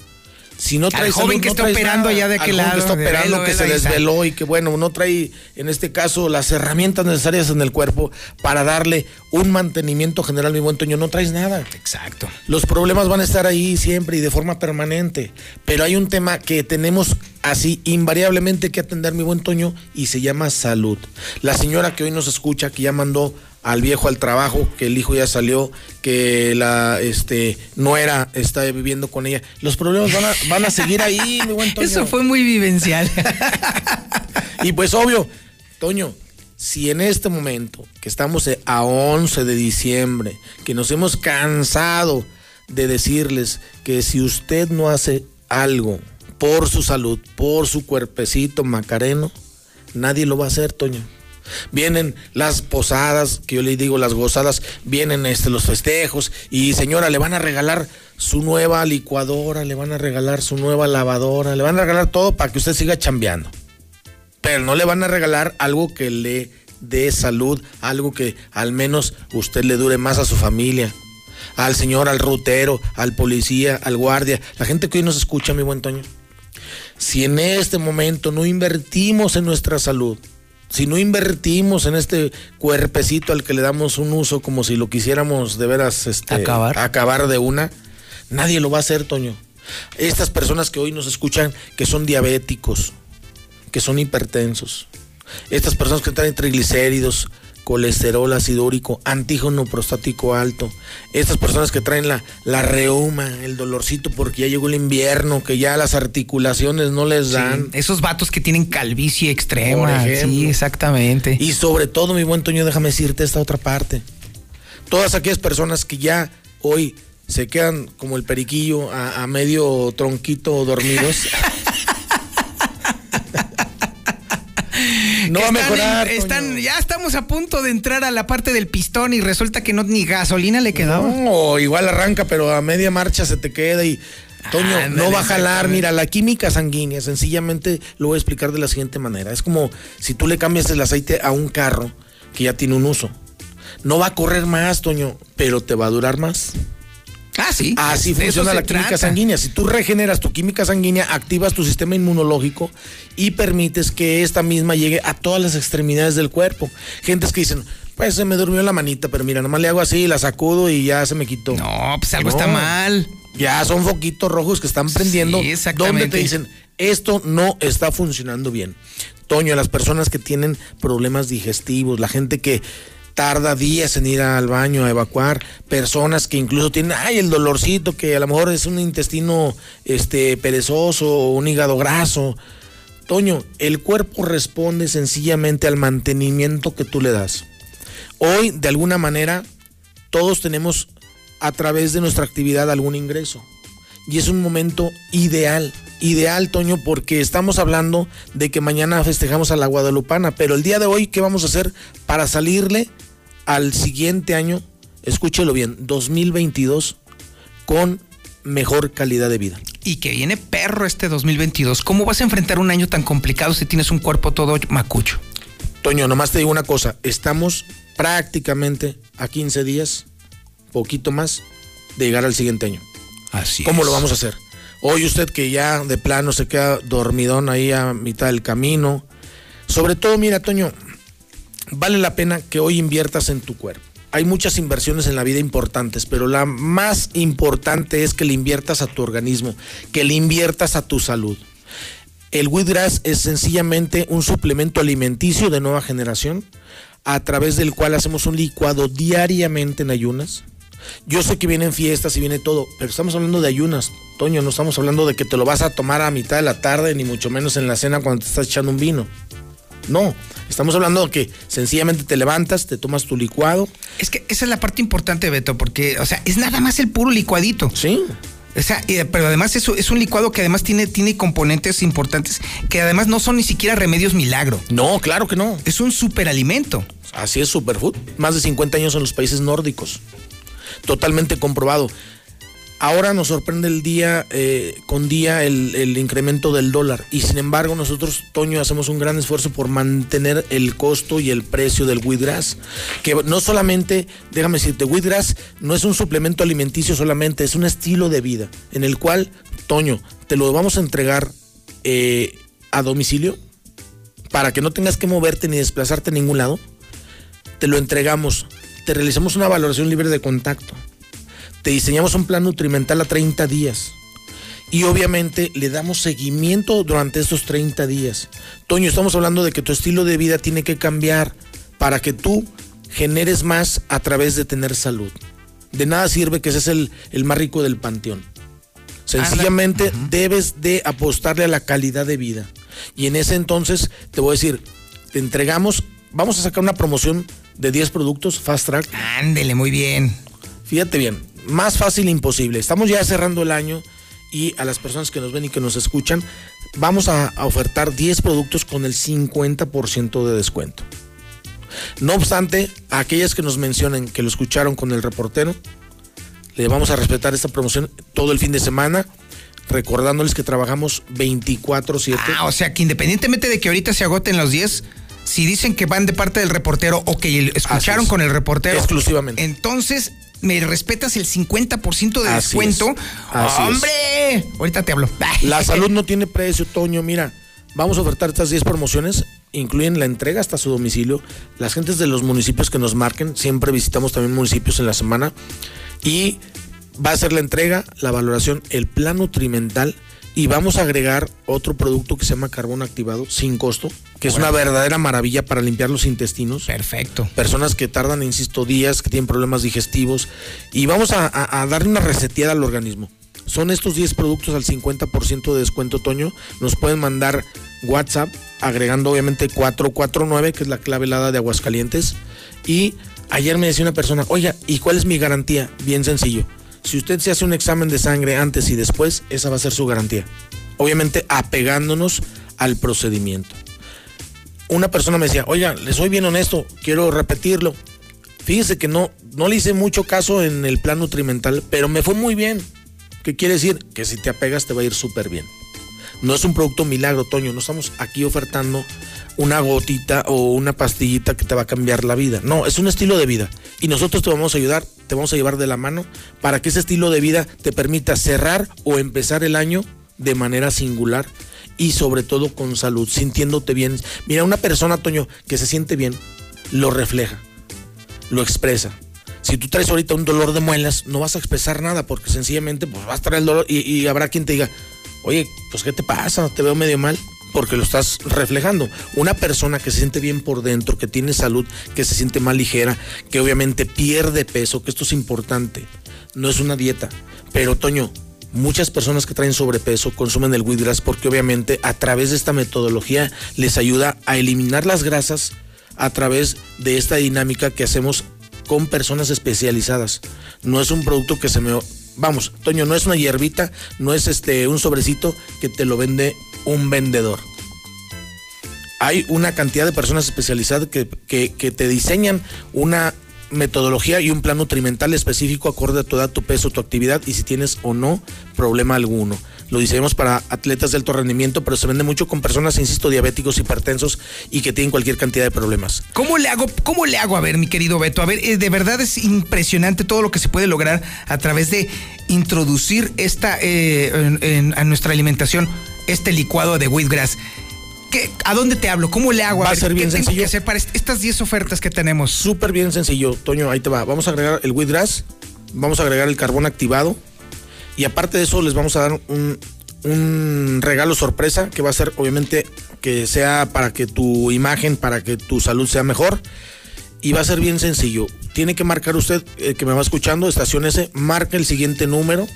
[SPEAKER 35] si no trae
[SPEAKER 1] Al joven que está operando allá de aquel lado.
[SPEAKER 35] que está operando, que se desveló y que bueno, no trae en este caso las herramientas necesarias en el cuerpo para darle un mantenimiento general, mi buen Toño, no traes nada.
[SPEAKER 1] Exacto.
[SPEAKER 35] Los problemas van a estar ahí siempre y de forma permanente, pero hay un tema que tenemos así invariablemente que atender, mi buen Toño, y se llama salud. La señora que hoy nos escucha, que ya mandó al viejo al trabajo, que el hijo ya salió, que la este nuera está viviendo con ella. Los problemas van a, van a seguir ahí, mi buen Toño.
[SPEAKER 1] Eso fue muy vivencial.
[SPEAKER 35] y pues obvio, Toño, si en este momento, que estamos a 11 de diciembre, que nos hemos cansado de decirles que si usted no hace algo por su salud, por su cuerpecito macareno, nadie lo va a hacer, Toño. Vienen las posadas, que yo le digo las gozadas, vienen este, los festejos y señora, le van a regalar su nueva licuadora, le van a regalar su nueva lavadora, le van a regalar todo para que usted siga chambeando. Pero no le van a regalar algo que le dé salud, algo que al menos usted le dure más a su familia. Al señor, al rutero, al policía, al guardia, la gente que hoy nos escucha, mi buen Toño. Si en este momento no invertimos en nuestra salud, si no invertimos en este cuerpecito al que le damos un uso como si lo quisiéramos de veras este,
[SPEAKER 1] Acabar.
[SPEAKER 35] acabar de una, nadie lo va a hacer, Toño. Estas personas que hoy nos escuchan, que son diabéticos, que son hipertensos, estas personas que traen triglicéridos, colesterol ácido úrico, antígeno prostático alto, estas personas que traen la, la reuma, el dolorcito porque ya llegó el invierno, que ya las articulaciones no les dan.
[SPEAKER 1] Esos vatos que tienen calvicie extrema. Sí, exactamente.
[SPEAKER 35] Y sobre todo, mi buen Toño, déjame decirte esta otra parte. Todas aquellas personas que ya hoy se quedan como el periquillo a, a medio tronquito dormidos. no va a mejorar.
[SPEAKER 1] en- están, ya estamos a punto de entrar a la parte del pistón y resulta que no ni gasolina le quedaba.
[SPEAKER 35] No, igual arranca, pero a media marcha se te queda y. Toño, no va a jalar. Mira, la química sanguínea, sencillamente lo voy a explicar de la siguiente manera. Es como si tú le cambias el aceite a un carro que ya tiene un uso. No va a correr más, Toño, pero te va a durar más.
[SPEAKER 1] Ah, sí.
[SPEAKER 35] Así funciona la química
[SPEAKER 1] trata.
[SPEAKER 35] sanguínea. Si tú regeneras tu química sanguínea, activas tu sistema inmunológico y permites que esta misma llegue a todas las extremidades del cuerpo. Gentes que dicen, pues se me durmió la manita, pero mira, nomás le hago así, la sacudo y ya se me quitó.
[SPEAKER 1] No, pues algo está mal.
[SPEAKER 35] Ya son foquitos rojos que están prendiendo.
[SPEAKER 1] Sí, exactamente.
[SPEAKER 35] Donde te dicen, esto no está funcionando bien. Toño, las personas que tienen problemas digestivos, la gente que tarda días en ir al baño a evacuar, personas que incluso tienen, ay, el dolorcito, que a lo mejor es un intestino este, perezoso o un hígado graso. Toño, el cuerpo responde sencillamente al mantenimiento que tú le das. Hoy, de alguna manera, todos tenemos a través de nuestra actividad algún ingreso. Y es un momento ideal, ideal, Toño, porque estamos hablando de que mañana festejamos a la Guadalupana, pero el día de hoy, ¿qué vamos a hacer para salirle al siguiente año? Escúchelo bien, 2022, con mejor calidad de vida.
[SPEAKER 1] Y que viene perro este 2022. ¿Cómo vas a enfrentar un año tan complicado si tienes un cuerpo todo macucho?
[SPEAKER 35] Toño, nomás te digo una cosa, estamos prácticamente a 15 días, poquito más, de llegar al siguiente año.
[SPEAKER 1] Así
[SPEAKER 35] ¿Cómo
[SPEAKER 1] es.
[SPEAKER 35] lo vamos a hacer? Hoy usted que ya de plano se queda dormidón ahí a mitad del camino. Sobre todo, mira, Toño, vale la pena que hoy inviertas en tu cuerpo. Hay muchas inversiones en la vida importantes, pero la más importante es que le inviertas a tu organismo, que le inviertas a tu salud. El wheatgrass es sencillamente un suplemento alimenticio de nueva generación a través del cual hacemos un licuado diariamente en ayunas. Yo sé que vienen fiestas y viene todo, pero estamos hablando de ayunas. Toño, no estamos hablando de que te lo vas a tomar a mitad de la tarde, ni mucho menos en la cena cuando te estás echando un vino. No, estamos hablando de que sencillamente te levantas, te tomas tu licuado.
[SPEAKER 1] Es que esa es la parte importante, Beto, porque, o sea, es nada más el puro licuadito.
[SPEAKER 35] Sí.
[SPEAKER 1] O sea, pero además es, es un licuado que además tiene, tiene componentes importantes que además no son ni siquiera remedios milagro.
[SPEAKER 35] No, claro que no.
[SPEAKER 1] Es un superalimento.
[SPEAKER 35] Así es Superfood. Más de 50 años en los países nórdicos. Totalmente comprobado. Ahora nos sorprende el día eh, con día el, incremento del dólar. Y sin embargo, nosotros, Toño, hacemos un gran esfuerzo por mantener el costo y el precio del wheatgrass. Que no solamente, déjame decirte, wheatgrass no es un suplemento alimenticio solamente, es un estilo de vida. En el cual, Toño, te lo vamos a entregar eh, a domicilio para que no tengas que moverte ni desplazarte a ningún lado te lo entregamos, te realizamos una valoración libre de contacto, te diseñamos un plan nutrimental a 30 días y obviamente le damos seguimiento durante estos 30 días. Toño, estamos hablando de que tu estilo de vida tiene que cambiar para que tú generes más a través de tener salud. De nada sirve que seas el, el más rico del panteón. Sencillamente debes de apostarle a la calidad de vida. Y en ese entonces te voy a decir, te entregamos, vamos a sacar una promoción de 10 productos Fast Track.
[SPEAKER 1] Ándele, muy bien.
[SPEAKER 35] Fíjate bien, más fácil imposible. Estamos ya cerrando el año y a las personas que nos ven y que nos escuchan, vamos a, a ofertar 10 productos con el 50% de descuento. No obstante, a aquellas que nos mencionen que lo escucharon con el reportero, le vamos a respetar esta promoción todo el fin de semana, recordándoles que trabajamos 24/7.
[SPEAKER 1] Ah, o sea que independientemente de que ahorita se agoten los 10, Si dicen que van de parte del reportero o que escucharon
[SPEAKER 35] es.
[SPEAKER 1] con el reportero.
[SPEAKER 35] Exclusivamente.
[SPEAKER 1] Entonces, ¿me respetas el 50% de
[SPEAKER 35] Así
[SPEAKER 1] descuento?
[SPEAKER 35] es.
[SPEAKER 1] ¡Hombre! Ahorita te hablo.
[SPEAKER 35] La salud no tiene precio, Toño. Mira, vamos a ofertar estas 10 promociones. Incluyen la entrega hasta su domicilio. Las gentes de los municipios que nos marquen, siempre visitamos también municipios en la semana. Y va a ser la entrega, la valoración, el plan nutrimental. Y vamos a agregar otro producto que se llama carbón activado sin costo, que es una verdadera maravilla para limpiar los intestinos.
[SPEAKER 1] Perfecto.
[SPEAKER 35] Personas que tardan, insisto, días, que tienen problemas digestivos. Y vamos a, a- a darle una reseteada al organismo. Son estos 10 productos al 50% de descuento, Toño. Nos pueden mandar WhatsApp, agregando obviamente 449, que es la clave helada de Aguascalientes. Y ayer me decía una persona, oiga, ¿y cuál es mi garantía? Bien sencillo. Si usted se hace un examen de sangre antes y después, esa va a ser su garantía. Obviamente apegándonos al procedimiento. Una persona me decía, oiga, le soy bien honesto, quiero repetirlo. Fíjese que no, no le hice mucho caso en el plan nutrimental, pero me fue muy bien. ¿Qué quiere decir? Que si te apegas te va a ir súper bien. No es un producto milagro, Toño. No estamos aquí ofertando una gotita o una pastillita que te va a cambiar la vida. No, es un estilo de vida. Y nosotros te vamos a ayudar, te vamos a llevar de la mano para que ese estilo de vida te permita cerrar o empezar el año de manera singular y sobre todo con salud, sintiéndote bien. Mira, una persona, Toño, que se siente bien, lo refleja, lo expresa. Si tú traes ahorita un dolor de muelas, no vas a expresar nada porque sencillamente pues vas a traer el dolor y, y habrá quien te diga, oye, pues ¿qué te pasa? Te veo medio mal porque lo estás reflejando. Una persona que se siente bien por dentro, que tiene salud, que se siente más ligera, que obviamente pierde peso, que esto es importante. No es una dieta. Pero Toño, muchas personas que traen sobrepeso consumen el wheatgrass porque obviamente a través de esta metodología les ayuda a eliminar las grasas a través de esta dinámica que hacemos con personas especializadas. No es un producto que se me vamos, Toño, no es una hierbita, no es este un sobrecito que te lo vende un vendedor. Hay una cantidad de personas especializadas que, que, que te diseñan una metodología y un plan nutrimental específico acorde a tu edad, tu peso, tu actividad y si tienes o no problema alguno. Lo diseñamos para atletas de alto rendimiento, pero se vende mucho con personas, insisto, diabéticos, hipertensos y que tienen cualquier cantidad de problemas.
[SPEAKER 1] ¿Cómo le hago? ¿Cómo le hago? A ver, mi querido Beto, a ver, eh, de verdad es impresionante todo lo que se puede lograr a través de introducir esta eh, en- en- a nuestra alimentación este licuado de wheatgrass. ¿Qué- ¿A dónde te hablo? ¿Cómo le hago?
[SPEAKER 35] Va a
[SPEAKER 1] ver,
[SPEAKER 35] ser bien
[SPEAKER 1] ¿qué tengo
[SPEAKER 35] sencillo.
[SPEAKER 1] que hacer para est- estas 10 ofertas que tenemos?
[SPEAKER 35] Súper bien sencillo, Toño, ahí te va. Vamos a agregar el wheatgrass, vamos a agregar el carbón activado y aparte de eso les vamos a dar un, regalo sorpresa que va a ser obviamente que sea para que tu imagen, para que tu salud sea mejor. Y va a ser bien sencillo. Tiene que marcar usted, eh, que me va escuchando, estación S, marca el siguiente número,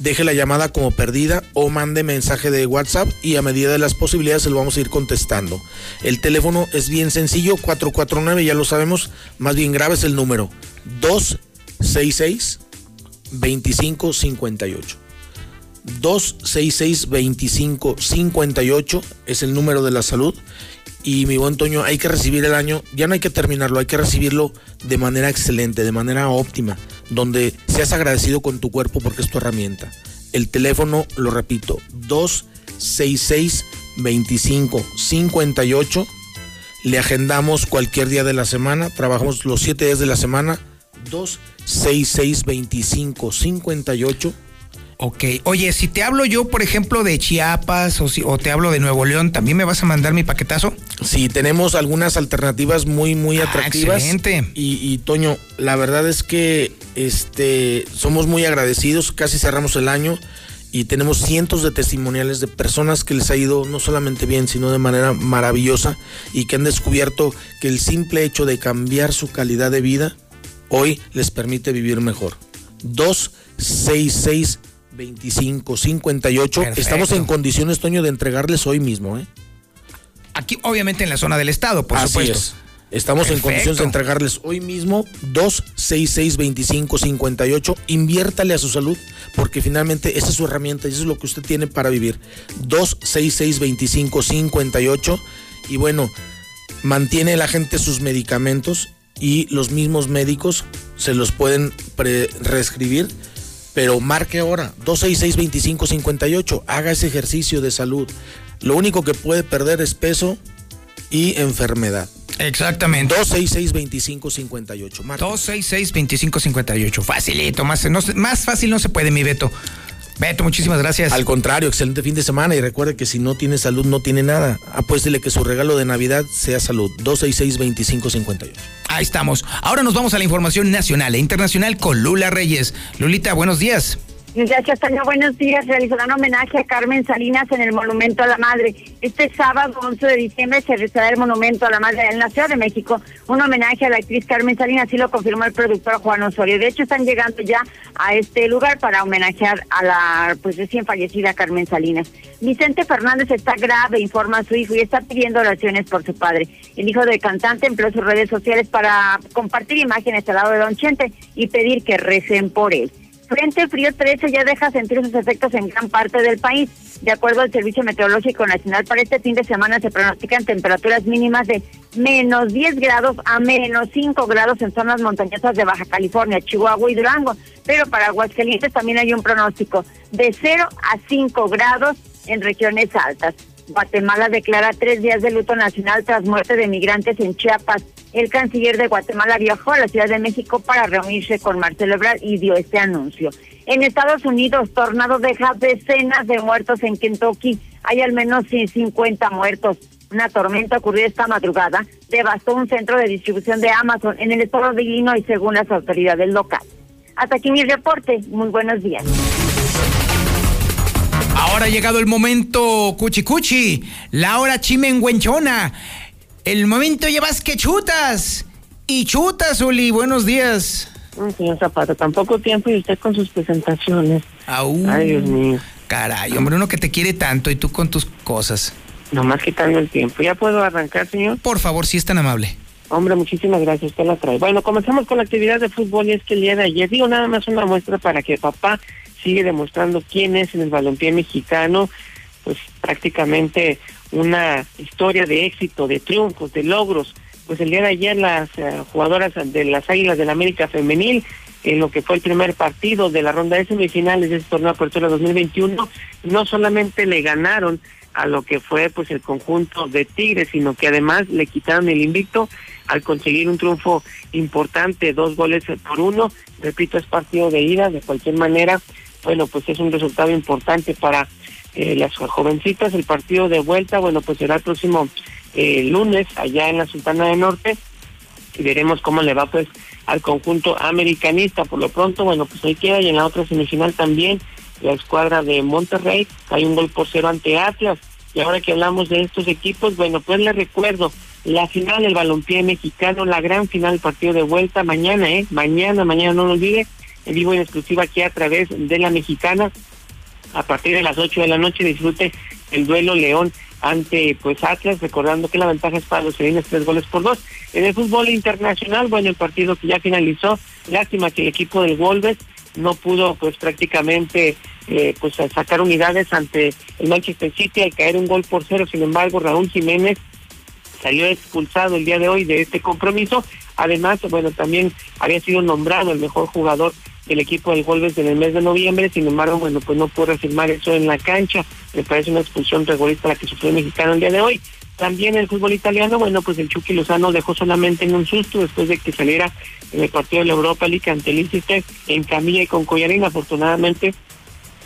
[SPEAKER 35] deje la llamada como perdida o mande mensaje de WhatsApp y a medida de las posibilidades se lo vamos a ir contestando. El teléfono es bien sencillo, 449, ya lo sabemos, más bien grave es el número 266 2558. 266-2558 es el número de la salud. Y mi buen Toño, hay que recibir el año, ya no hay que terminarlo, hay que recibirlo de manera excelente, de manera óptima, donde seas agradecido con tu cuerpo porque es tu herramienta. El teléfono, lo repito, 266-2558. Le agendamos cualquier día de la semana, trabajamos los siete días de la semana, 266-2558.
[SPEAKER 1] Ok, oye, si te hablo yo, por ejemplo, de Chiapas o, si, o te hablo de Nuevo León, ¿también me vas a mandar mi paquetazo?
[SPEAKER 35] Sí, tenemos algunas alternativas muy, muy atractivas.
[SPEAKER 1] excelente.
[SPEAKER 35] Y, y, Toño, la verdad es que este, somos muy agradecidos, casi cerramos el año y tenemos cientos de testimoniales de personas que les ha ido no solamente bien, sino de manera maravillosa y que han descubierto que el simple hecho de cambiar su calidad de vida hoy les permite vivir mejor. 266 2558.
[SPEAKER 1] Perfecto.
[SPEAKER 35] Estamos en condiciones, Toño, de entregarles hoy mismo, ¿eh?
[SPEAKER 1] Aquí, obviamente, en la zona del estado, por
[SPEAKER 35] Así
[SPEAKER 1] supuesto.
[SPEAKER 35] es. Estamos en condiciones de entregarles hoy mismo 266-2558. Inviértale a su salud, porque finalmente esa es su herramienta y eso es lo que usted tiene para vivir. 266-2558. Y bueno, mantiene la gente sus medicamentos y los mismos médicos se los pueden reescribir. Pero marque ahora 266-2558. Haga ese ejercicio de salud. Lo único que puede perder es peso y enfermedad.
[SPEAKER 1] Exactamente.
[SPEAKER 35] 266-2558. Marta.
[SPEAKER 1] 266-2558. Facilito, más, no más fácil no se puede, mi Beto. Beto, muchísimas gracias.
[SPEAKER 35] Al contrario, excelente fin de semana y recuerde que si no tiene salud no tiene nada. Apuéstele que su regalo de Navidad sea salud. 266-2558.
[SPEAKER 1] Ahí estamos. Ahora nos vamos a la información nacional e internacional con Lula Reyes. Lulita, buenos días.
[SPEAKER 4] Gracias, Toño. Buenos días. Realizarán homenaje a Carmen Salinas en el Monumento a la Madre. Este sábado, 11 de diciembre, se realizará el Monumento a la Madre en la Ciudad de México. Un homenaje a la actriz Carmen Salinas, así lo confirmó el productor Juan Osorio. De hecho, están llegando ya a este lugar para homenajear a la pues recién fallecida Carmen Salinas. Vicente Fernández está grave, informa a su hijo, y está pidiendo oraciones por su padre. El hijo del cantante empleó sus redes sociales para compartir imágenes al lado de Don Chente y pedir que recen por él. Frente Frío 13 ya deja sentir sus efectos en gran parte del país. De acuerdo al Servicio Meteorológico Nacional, para este fin de semana se pronostican temperaturas mínimas de menos 10 grados a menos 5 grados en zonas montañosas de Baja California, Chihuahua y Durango. Pero para Aguascalientes también hay un pronóstico de 0 a 5 grados en regiones altas. Guatemala declara tres días de luto nacional tras muerte de migrantes en Chiapas. El canciller de Guatemala viajó a la Ciudad de México para reunirse con Marcelo Ebrard y dio este anuncio. En Estados Unidos, tornado deja decenas de muertos en Kentucky. Hay al menos 50 muertos. Una tormenta ocurrida esta madrugada devastó un centro de distribución de Amazon en el estado de Illinois, según las autoridades locales. Hasta aquí mi reporte. Muy buenos días.
[SPEAKER 1] Ahora ha llegado el momento cuchi cuchi, la hora chimenguenchona. El momento llevas que chutas. Y chutas, Uli, buenos días.
[SPEAKER 5] Señor Zapata, tan poco tiempo y usted con sus presentaciones. Ay, Dios mío.
[SPEAKER 1] Caray, hombre, uno que te quiere tanto y tú con tus cosas.
[SPEAKER 5] Nomás quitando el tiempo. ¿Ya puedo arrancar, señor?
[SPEAKER 1] Por favor, si es tan amable.
[SPEAKER 5] Hombre, muchísimas gracias, usted la trae. Bueno, comenzamos con la actividad de fútbol y es que el día de ayer, digo nada más una muestra para que papá sigue demostrando quién es en el balompié mexicano, pues prácticamente una historia de éxito, de triunfos, de logros. Pues el día de ayer las eh, jugadoras de las Águilas del América Femenil, en lo que fue el primer partido de la ronda de semifinales de este torneo Apertura 2021, no solamente le ganaron a lo que fue pues el conjunto de Tigres, sino que además le quitaron el invicto al conseguir un triunfo importante, dos goles por uno. Repito, es partido de ida, de cualquier manera, bueno, pues es un resultado importante para eh, las jovencitas. El partido de vuelta, bueno, pues será el próximo eh, lunes allá en la Sultana del Norte y veremos cómo le va pues al conjunto americanista. Por lo pronto, bueno, pues ahí queda y en la otra semifinal también la escuadra de Monterrey, hay un gol por cero ante Atlas. Y ahora que hablamos de estos equipos, bueno, pues les recuerdo la final del balompié mexicano, la gran final del partido de vuelta mañana, ¿eh? Mañana, mañana no lo olvide, en vivo en exclusiva aquí a través de la mexicana. A partir de las 8 de la noche disfrute el duelo León ante pues Atlas, recordando que la ventaja es para los felinos tres goles por dos. En el fútbol internacional, bueno, el partido que ya finalizó, lástima que el equipo del Wolves no pudo pues prácticamente eh, pues sacar unidades ante el Manchester City al caer un gol por cero, sin embargo Raúl Jiménez salió expulsado el día de hoy de este compromiso. Además, bueno, también había sido nombrado el mejor jugador del equipo del Wolves en el mes de noviembre, sin embargo, bueno, pues no pudo reafirmar eso en la cancha. Me parece una expulsión rigorista la que sufrió el mexicano el día de hoy. También el fútbol italiano, bueno, pues el Chucky Lozano dejó solamente en un susto después de que saliera en el partido de la Europa League ante el Leicester en Camilla y con Collarín. Afortunadamente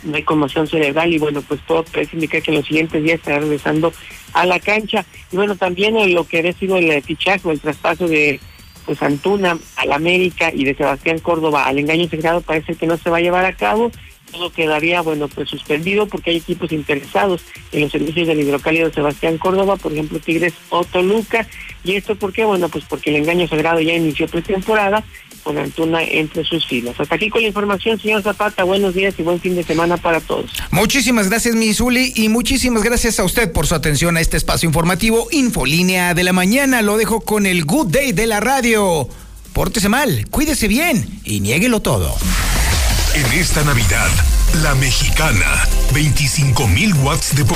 [SPEAKER 5] no hay conmoción cerebral y bueno, pues todo parece indicar que en los siguientes días estará regresando a la cancha. Y bueno, también en lo que había sido el fichaje o el traspaso de pues Antuna al América y de Sebastián Córdoba al engaño sagrado parece que no se va a llevar a cabo. Todo quedaría, bueno, pues suspendido porque hay equipos interesados en los servicios del hidrocálido de Sebastián Córdoba, por ejemplo, Tigres o Toluca. ¿Y esto por qué? Bueno, pues porque el engaño sagrado ya inició pretemporada con Antuna entre sus filas. Hasta aquí con la información, señor Zapata. Buenos días y buen fin de semana para todos.
[SPEAKER 1] Muchísimas gracias, mi Zuli, y muchísimas gracias a usted por su atención a este espacio informativo Infolínea de la Mañana. Lo dejo con el Good Day de la radio. Pórtese mal, cuídese bien y niéguelo todo.
[SPEAKER 21] En esta Navidad, la mexicana, 25 mil watts de